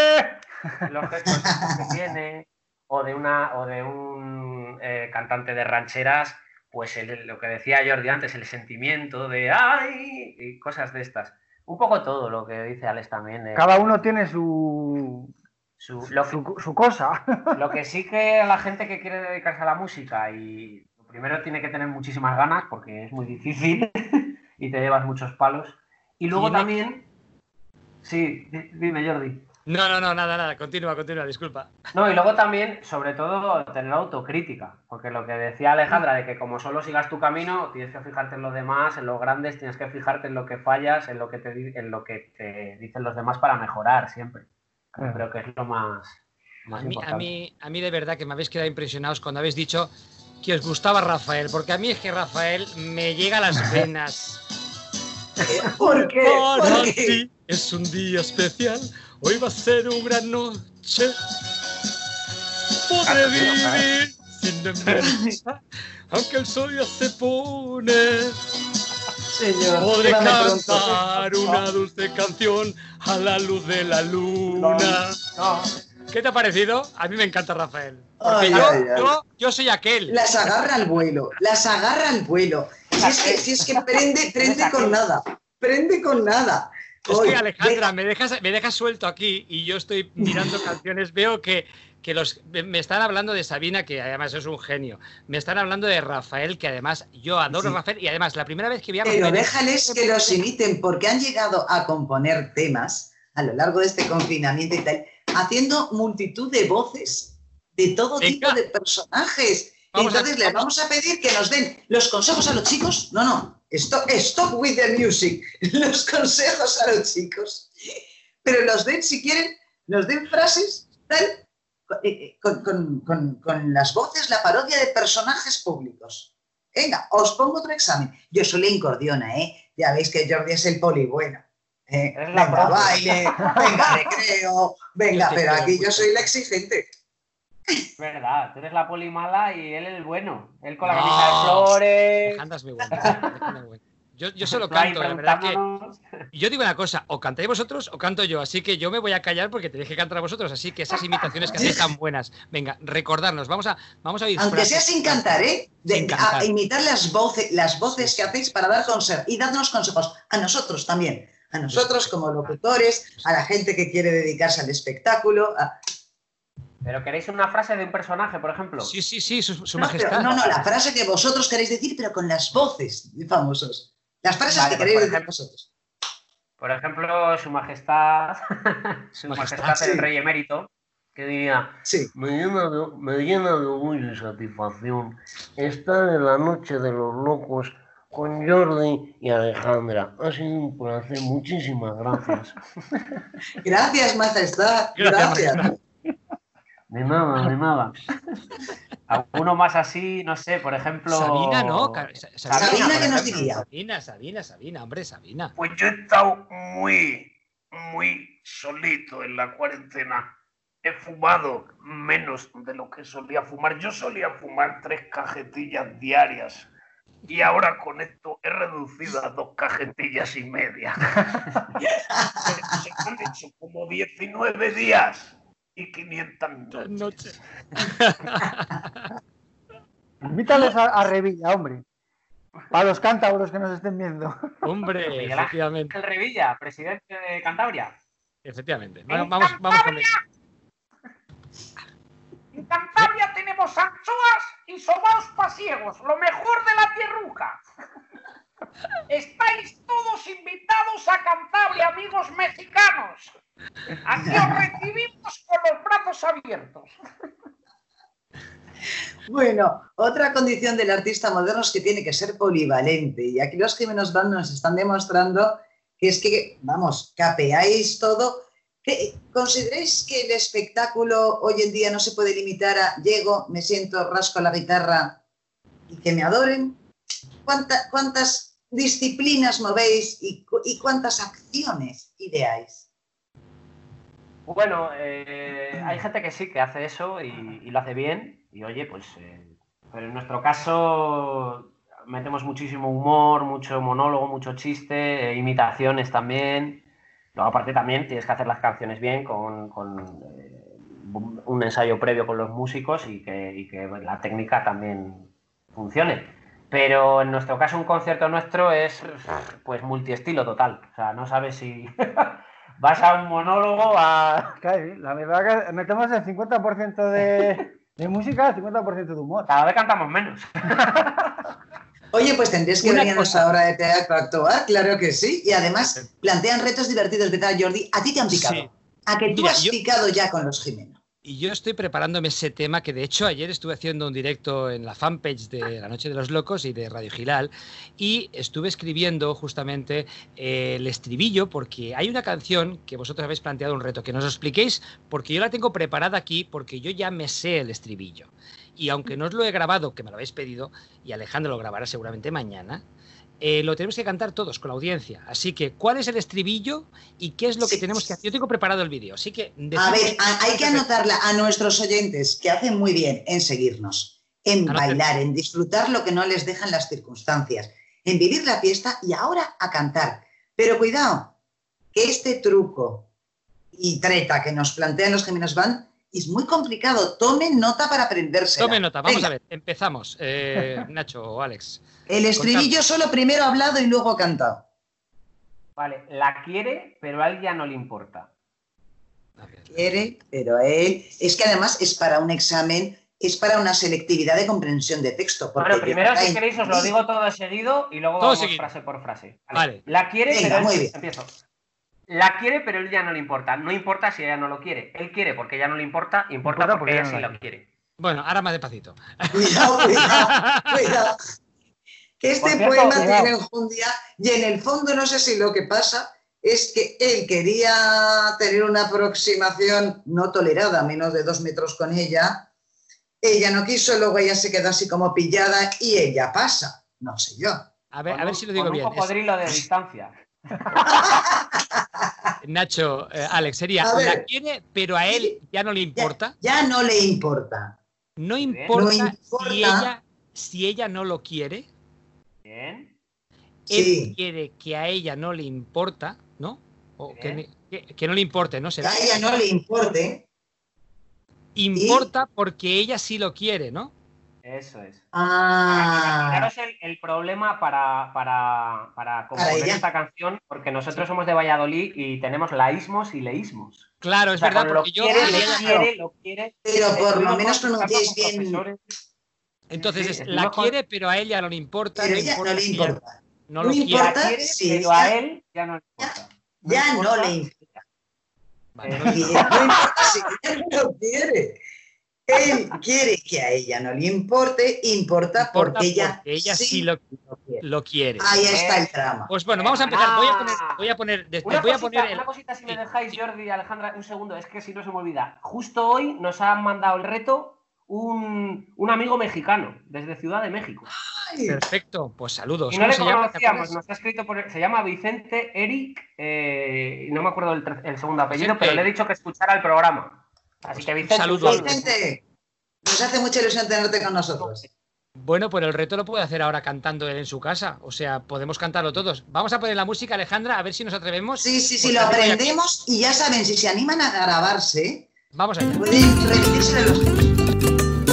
Los gestos que tiene. O de, una, o de un eh, cantante de rancheras, pues el- lo que decía Jordi antes, el sentimiento de ¡ay! y cosas de estas. Un poco todo lo que dice Alex también. eh, Cada uno tiene su, su- lo que- su, su cosa. lo que sí que la gente que quiere dedicarse a la música y lo primero tiene que tener muchísimas ganas porque es muy difícil y te llevas muchos palos. Y luego Tiene- también... Sí, di- dime Jordi. No, no, no, nada, nada. Continúa, continúa, disculpa. No, y luego también, sobre todo, tener autocrítica, porque lo que decía Alejandra, de que como solo sigas tu camino, tienes que fijarte en los demás, en los grandes, tienes que fijarte en lo que fallas, en lo que te, en lo que te dicen los demás para mejorar siempre. Creo que es lo más, A más mí, a, importante. mí, a mí de verdad que me habéis quedado impresionados cuando habéis dicho que os gustaba Rafael, porque a mí es que Rafael me llega a las venas. ¿Por qué? Para ¿Por qué? ti es un día especial, hoy va a ser una gran noche. Podré vivir sin demora, aunque el sol ya se pone. Señor, Podré cantar una dulce canción a la luz de la luna. No, ¿Qué te ha parecido? A mí me encanta Rafael. Porque Ay, yo, ay, ay. yo, yo soy aquel. Las agarra al vuelo, las agarra al vuelo. Si es que, si es que prende, prende con nada, prende con nada. Es Oye, que Alejandra, me dejas, me dejas suelto aquí y yo estoy mirando canciones, veo que, que los, me- están hablando de Sabina, que además es un genio. Me están hablando de Rafael, que además yo adoro Sí. a Rafael y además la primera vez que vi a Pero déjales que los imiten, porque han llegado a componer temas a lo largo de este confinamiento y tal, haciendo multitud de voces de todo Venga. tipo de personajes. Vamos a- Entonces les vamos a pedir que nos den los consejos a los chicos. No, no, stop, stop with the music. Los consejos a los chicos. Pero los den, si quieren, nos den frases tal, eh, con, con- con- con las voces, la parodia de personajes públicos. Venga, os pongo otro examen. Yo soy la incordiona, ¿eh? Ya veis que Jordi es el poli bueno. ¿eh? Venga, baile, venga, recreo, venga, pero aquí yo soy la exigente. Es verdad, tú eres la poli mala y él el bueno. Él con la No. camisa de flores. Alejandra es muy buena. Yo, yo solo canto, la verdad que... yo digo una cosa, o cantáis vosotros o canto yo, así que yo me voy a callar porque tenéis que cantar vosotros, así que esas imitaciones que hacéis tan buenas. Venga, recordarnos, vamos a, vamos a Aunque sea sin cantar, ¿eh? De- Sin cantar. A imitar las voces, las voces que hacéis para dar consejos. Y dadnos consejos a nosotros también. A nosotros como locutores, a la gente que quiere dedicarse al espectáculo. a- Pero queréis una frase de un personaje, por ejemplo. Sí, sí, sí, su, su No, pero- majestad. no, no, la frase que vosotros queréis decir, pero con las voces de famosos. Las frases Vale, que pues, queréis por decir ejemplo, vosotros. Por ejemplo, su majestad, su Majestad, majestad el rey emérito, que diría, Sí. Me llena, de, me llena de orgullo y satisfacción estar en la noche de los locos con Jordi y Alejandra. Ha sido un placer, muchísimas gracias. Gracias, majestad. Gracias, Gracias. De nada, de nada. alguno más así, no sé, por ejemplo... Sabina, ¿no? Sa- Sabina, por ¿qué nos diría? Sabina, Sabina, Sabina, hombre, Sabina. Pues yo he estado muy, muy solito en la cuarentena. He fumado menos de lo que solía fumar. Yo solía fumar tres cajetillas diarias. Y ahora con esto he reducido a dos cajetillas y media. Se han hecho como 19 días y 500 noches. Noche. Invítales a, a Revilla, hombre. Para los cántabros que nos estén viendo. Hombre, Miguel efectivamente. Revilla, presidente de Cantabria. Efectivamente. Bueno, vamos, vamos con eso. En Cantabria tenemos anchoas y sobaos pasiegos, lo mejor de la tierruja. Estáis todos invitados a Cantabria, amigos mexicanos. Aquí os recibimos abiertos. Bueno, otra condición del artista moderno es que tiene que ser polivalente. Y aquí los Jimenos Band nos están demostrando que es que, vamos, capeáis todo. ¿Qué- ¿Consideráis que el espectáculo hoy en día no se puede limitar a llego, me siento, rasco la guitarra y que me adoren? ¿Cuánta- ¿Cuántas disciplinas movéis y cuántas acciones ideáis? Bueno, eh, hay gente que sí que hace eso y, y lo hace bien. Y oye, pues. eh, pero en nuestro caso metemos muchísimo humor, mucho monólogo, mucho chiste, eh, imitaciones también. Luego, aparte, también tienes que hacer las canciones bien con, con, eh, un ensayo previo con los músicos y que, y que la técnica también funcione. Pero en nuestro caso, un concierto nuestro es pues multiestilo total. O sea, no sabes si vas a un monólogo, a Claro, la verdad que metemos el 50% de, de música, el 50% de humor. Cada vez cantamos menos. Oye, pues tendréis que Una venir a cosa. nuestra obra de teatro a actuar, claro que sí. Y además plantean retos divertidos, ¿verdad, Jordi? ¿A ti te han picado? Sí. ¿A que tú Mira, has yo- picado ya con los Jimeno? Y yo estoy preparándome ese tema que de hecho ayer estuve haciendo un directo en la fanpage de La Noche de los Locos y de Radio Gilal y estuve escribiendo justamente eh, el estribillo porque hay una canción que vosotros habéis planteado un reto, que nos lo expliquéis porque yo la tengo preparada aquí porque yo ya me sé el estribillo. Y aunque no os lo he grabado, que me lo habéis pedido, y Alejandro lo grabará seguramente mañana, eh, lo tenemos que cantar todos con la audiencia. Así que, ¿cuál es el estribillo y qué es lo que Sí. tenemos que hacer? Yo tengo preparado el vídeo, así que... A ver, a- hay que anotarla a nuestros oyentes, que hacen muy bien en seguirnos, en bailar, en disfrutar lo que no les dejan las circunstancias, en vivir la fiesta y ahora a cantar. Pero cuidado, que este truco y treta que nos plantean los Geminos Van es muy complicado. Tomen nota para aprenderse. Tome nota, vamos a ver, empezamos. Eh, Nacho o Alex. El estribillo solo primero hablado y luego cantado. Vale, la quiere, pero a él ya no le importa. A ver. Quiere, pero a él. Es que además es para un examen, es para una selectividad de comprensión de texto. porque Bueno, primero, si queréis, os lo digo todo seguido y luego Todo vamos seguido. frase por frase. Vale. La quiere, Venga, pero él... muy bien. Empiezo. La quiere, pero él ya no le importa. No importa si ella no lo quiere. Él quiere porque ella no le importa, importa, Importa porque, porque ella sí lo quiere. Bueno, ahora más despacito. Cuidado, cuidado, cuidado. Que este cierto, poema cuidado. tiene enjundia y en el fondo no sé si lo que pasa es que él quería tener una aproximación no tolerada, menos de dos metros con ella. Ella no quiso, luego ella se quedó así como pillada y ella pasa. No sé yo. A ver, a ver un- si lo digo con bien. Un cocodrilo de distancia. Nacho, eh, Alex, sería, ver. la quiere, pero a él ya no le importa. ya no le importa. No importa, No importa. Si, ella, si ella no lo quiere. Bien. Sí. Él quiere que a ella no le importa, ¿no? O que, que- que no le importe, ¿no? Que Será. a ella no le importe. Importa porque ella sí lo quiere, ¿no? Eso es. Ah, Imaginaros el, el problema para, para, para componer ella. esta canción, porque nosotros somos de Valladolid y tenemos laísmos y leísmos. Claro, O es sea, verdad, con lo porque yo. quiere, quiere, lo quiere. pero por lo menos pronunciáis bien. profesores. Entonces, Sí, es, la con- quiere, pero a ella no le importa. Pero no ella no importa le si ella importa. No No lo quiere. importa. Quiere, Sí, pero ya- a él ya no le importa. Ya no importa. le importa. Vale, no le importa. no importa si ella no lo quiere. Él quiere que a ella no le importe, importa, Importa porque ella, porque ella sí lo, quiere. lo quiere. Ahí está el trama. Pues bueno, vamos a empezar. Voy a poner, Ah. voy a poner, después Una voy a cosita, poner el, una cosita, si me Sí. dejáis, Jordi y Alejandra, un segundo, es que si no se me olvida. Justo hoy nos han mandado el reto un, un amigo mexicano desde Ciudad de México. Ay, Perfecto, pues saludos. Y no ¿Cómo le se llama? ¿Te conocíamos, nos ha escrito por, se llama Vicente Eric, eh, no me acuerdo el, segundo apellido, Vicente. pero le he dicho que escuchara el programa. Así que Vicente, saludo. un saludo. Vicente, nos hace mucha ilusión tenerte con nosotros. Bueno, pues el reto lo puede hacer ahora cantando él en su casa. O sea, podemos cantarlo todos. Vamos a poner la música, Alejandra, a ver si nos atrevemos. Sí, sí, sí, lo aprendemos y ya saben, si se animan a grabarse, Vamos allá. pueden remitirse de los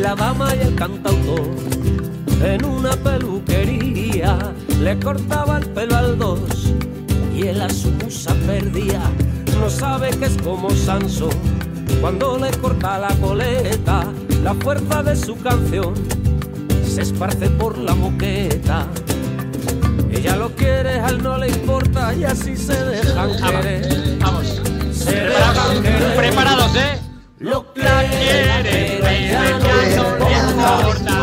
La dama y el cantautor en una peluquería le cortaba el pelo al dos y él a su musa perdía. No sabe que es como Sansón cuando le corta la coleta. La fuerza de su canción se esparce por la moqueta. Ella lo quiere, a él no le importa y así se dejan querer. Vamos. Se dejan querer. preparados, ¿eh? Lo que La quiere, ella no le importa.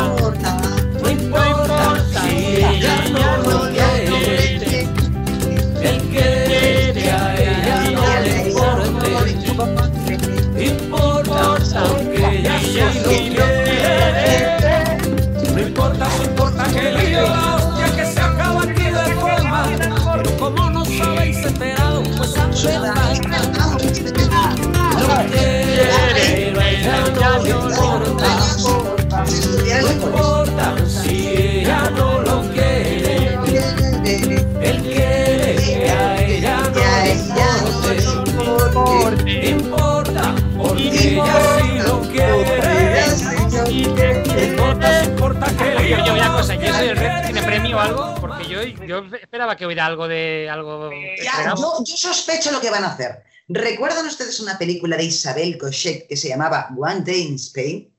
Yo, esperaba que hubiera algo de algo. Ya, esperamos. yo, yo sospecho lo que van a hacer. ¿Recuerdan ustedes una película de Isabel Cochet que se llamaba One Day in Spain?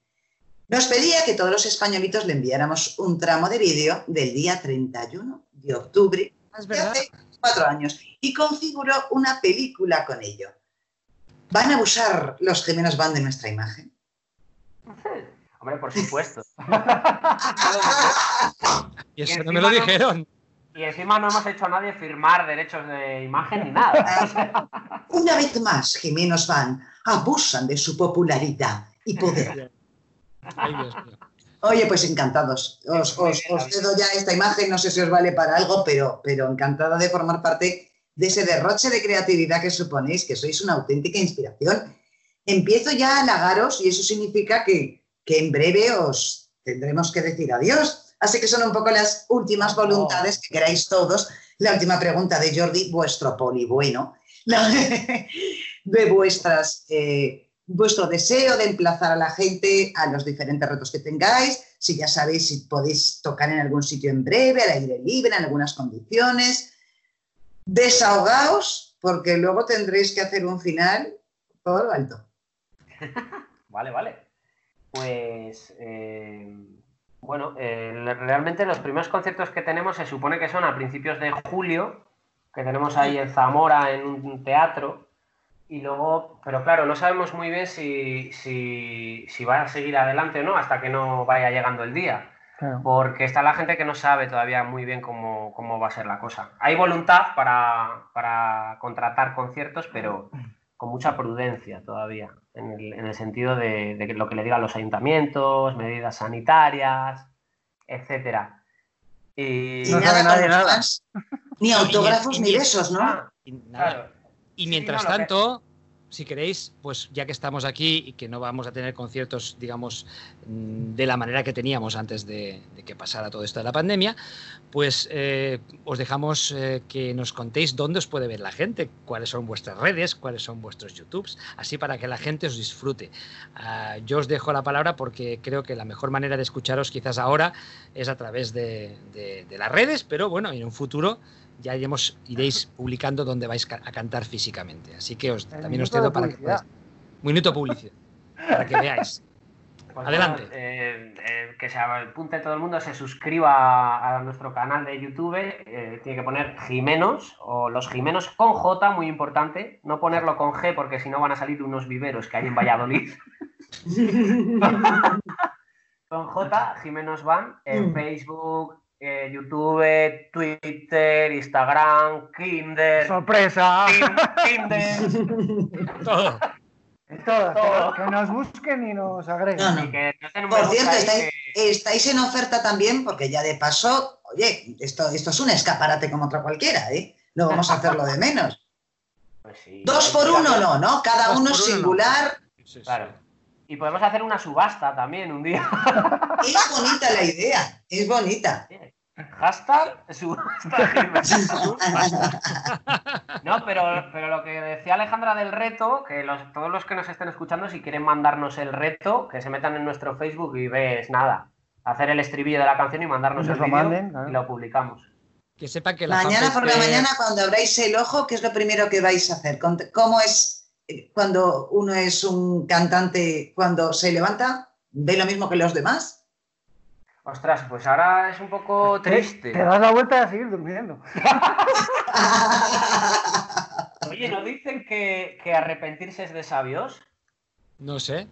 Nos pedía que todos los españolitos le enviáramos un tramo de vídeo del día 31 de octubre Ah, Es de hace cuatro años y configuró una película con ello. ¿Van a abusar los gemelos van de nuestra imagen? Hombre, por supuesto. Y eso y no me lo dijeron. Y encima no hemos hecho a nadie firmar derechos de imagen ni nada. Una vez más, gemelos van abusan de su popularidad y poder. Ay, Dios mío. Oye, pues encantados. Os, os, os cedo ya esta imagen, no sé si os vale para algo, pero, pero encantada de formar parte de ese derroche de creatividad que suponéis, que sois una auténtica inspiración. Empiezo ya a halagaros y eso significa que, que en breve os tendremos que decir adiós. Así que son un poco las últimas voluntades que queráis todos. La última pregunta de Jordi, vuestro poli bueno, de vuestras, eh, vuestro deseo de emplazar a la gente a los diferentes retos que tengáis, si ya sabéis si podéis tocar en algún sitio en breve, al aire libre, en algunas condiciones. Desahogaos, porque luego tendréis que hacer un final todo lo alto. Vale, vale. Pues eh, bueno, eh, realmente los primeros conciertos que tenemos se supone que son a principios de julio, que tenemos ahí en Zamora en un teatro. Y luego, pero claro, no sabemos muy bien si, si, si va a seguir adelante o no hasta que no vaya llegando el día. Claro. Porque está la gente que no sabe todavía muy bien cómo, cómo va a ser la cosa. Hay voluntad para, para contratar conciertos, pero con mucha prudencia todavía, en el, en el sentido de, lo que le digan los ayuntamientos, medidas sanitarias, etcétera. Y, Y No nada sabe nadie nada. Ni autógrafos ni besos, ¿no? Ah, Y nada. claro. Y Sí, mientras no, tanto, si queréis, pues ya que estamos aquí y que no vamos a tener conciertos, digamos, mm, de la manera que teníamos antes de, que pasara todo esto de la pandemia, pues eh, os dejamos eh, que nos contéis dónde os puede ver la gente, cuáles son vuestras redes, cuáles son vuestros YouTubes, así para que la gente os disfrute. Ah, yo os dejo la palabra porque creo que la mejor manera de escucharos quizás ahora es a través de- de las redes, pero bueno, en un futuro ya iremos, iréis publicando dónde vais a cantar físicamente. Así que os, también os cedo para que publicidad. podáis- Minuto publicidad. Para que veáis. Pues Adelante. bueno, eh, eh, que se apunte todo el mundo, se suscriba a nuestro canal de YouTube, eh, tiene que poner Jimenos o los Jimenos con J, muy importante, no ponerlo con G porque si no van a salir unos viveros que hay en Valladolid. con J, Jimenos Van, en Mm. Facebook, eh, YouTube, Twitter, Instagram, Kinder, ¡Sorpresa! Tinder, Todo. Todo, Todo. Que, que nos busquen y nos agreguen. No, no. y que me Por cierto, estáis, que- estáis en oferta también, porque ya de paso, oye, esto, esto es un escaparate como otra cualquiera, ¿eh? No vamos a hacerlo de menos. Pues sí. Dos por uno no, ¿no? Cada uno uno no. singular. Sí, sí. Claro. Y podemos hacer una subasta también un día. Es bonita la idea, es bonita. Hashtag subasta No, pero, pero lo que decía Alejandra del reto, que los- todos los que nos estén escuchando, si quieren mandarnos el reto, que se metan en nuestro Facebook y ves nada. Hacer el estribillo de la canción y mandarnos Nos el lo vídeo manden, claro. y lo publicamos. Que sepa que la Mañana por la mañana, cuando abráis el ojo, ¿qué es lo primero que vais a hacer? ¿Cómo es cuando uno es un cantante cuando se levanta? ¿Ve lo mismo que los demás? Ostras, pues ahora es un poco Te- triste. Te das la vuelta y a seguir durmiendo. Oye, ¿no dicen que, que arrepentirse es de sabios? No sé.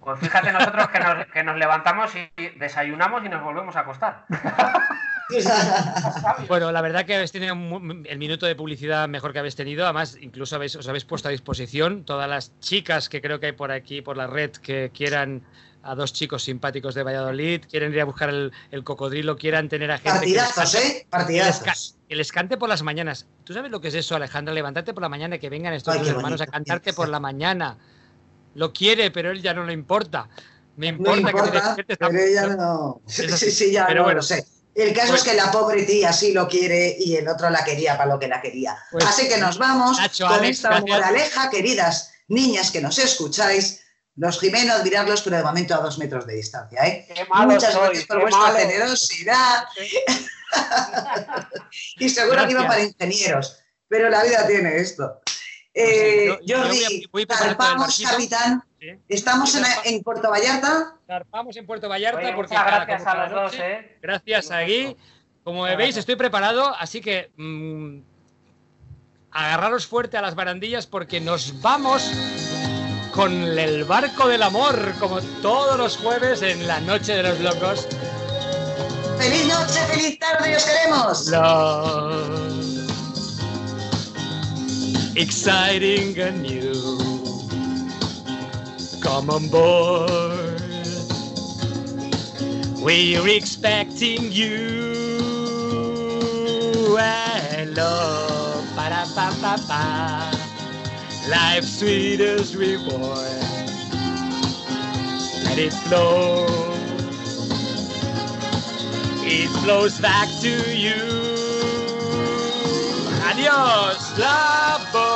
Pues fíjate nosotros que nos, que nos levantamos y desayunamos y nos volvemos a acostar. Bueno, la verdad que habéis tenido el minuto de publicidad mejor que habéis tenido. Además, incluso habéis, os habéis puesto a disposición todas las chicas que creo que hay por aquí, por la red, que quieran a dos chicos simpáticos de Valladolid, quieren ir a buscar el, el cocodrilo, quieran tener a gente Partidazos, ¿eh? que, les ca- Partidazos. que les cante por las mañanas. ¿Tú sabes lo que es eso, Alejandra? Levantarte por la mañana y que vengan estos Ay, dos hermanos a cantarte por la mañana. Lo quiere, pero él ya no le importa. Me No importa, que te importa, despiertes pero ella no. Sí, sí, ya Pero no bueno. lo sé. El caso Pues- es que la pobre tía sí lo quiere y el otro la quería para lo que la quería. Pues, Así que nos vamos Nacho, con Alex, esta gracias. moraleja, queridas niñas que nos escucháis. Los Jimeno, admirarlos, pero de momento a dos metros de distancia. ¿eh? Qué malo Muchas soy, gracias por qué vuestra malo. generosidad. y seguro que iba para ingenieros, pero la vida tiene esto. Eh, Pues sí, yo- yo Jordi, voy a- voy barquito. capitán. Estamos en, en Puerto Vallarta. Zarpamos en Puerto Vallarta Oye, porque gracias a los dos, ¿eh? Gracias a Gui. Como veis, estoy preparado, así que mm, agarraros fuerte a las barandillas porque nos vamos con el barco del amor, como todos los jueves en la Noche de los Locos. Feliz noche, feliz tarde, os queremos. Love. Exciting and new. Come on board. We're expecting you. Hello. Life's sweetest reward. Let it flow. It flows back to you. Adiós. Love.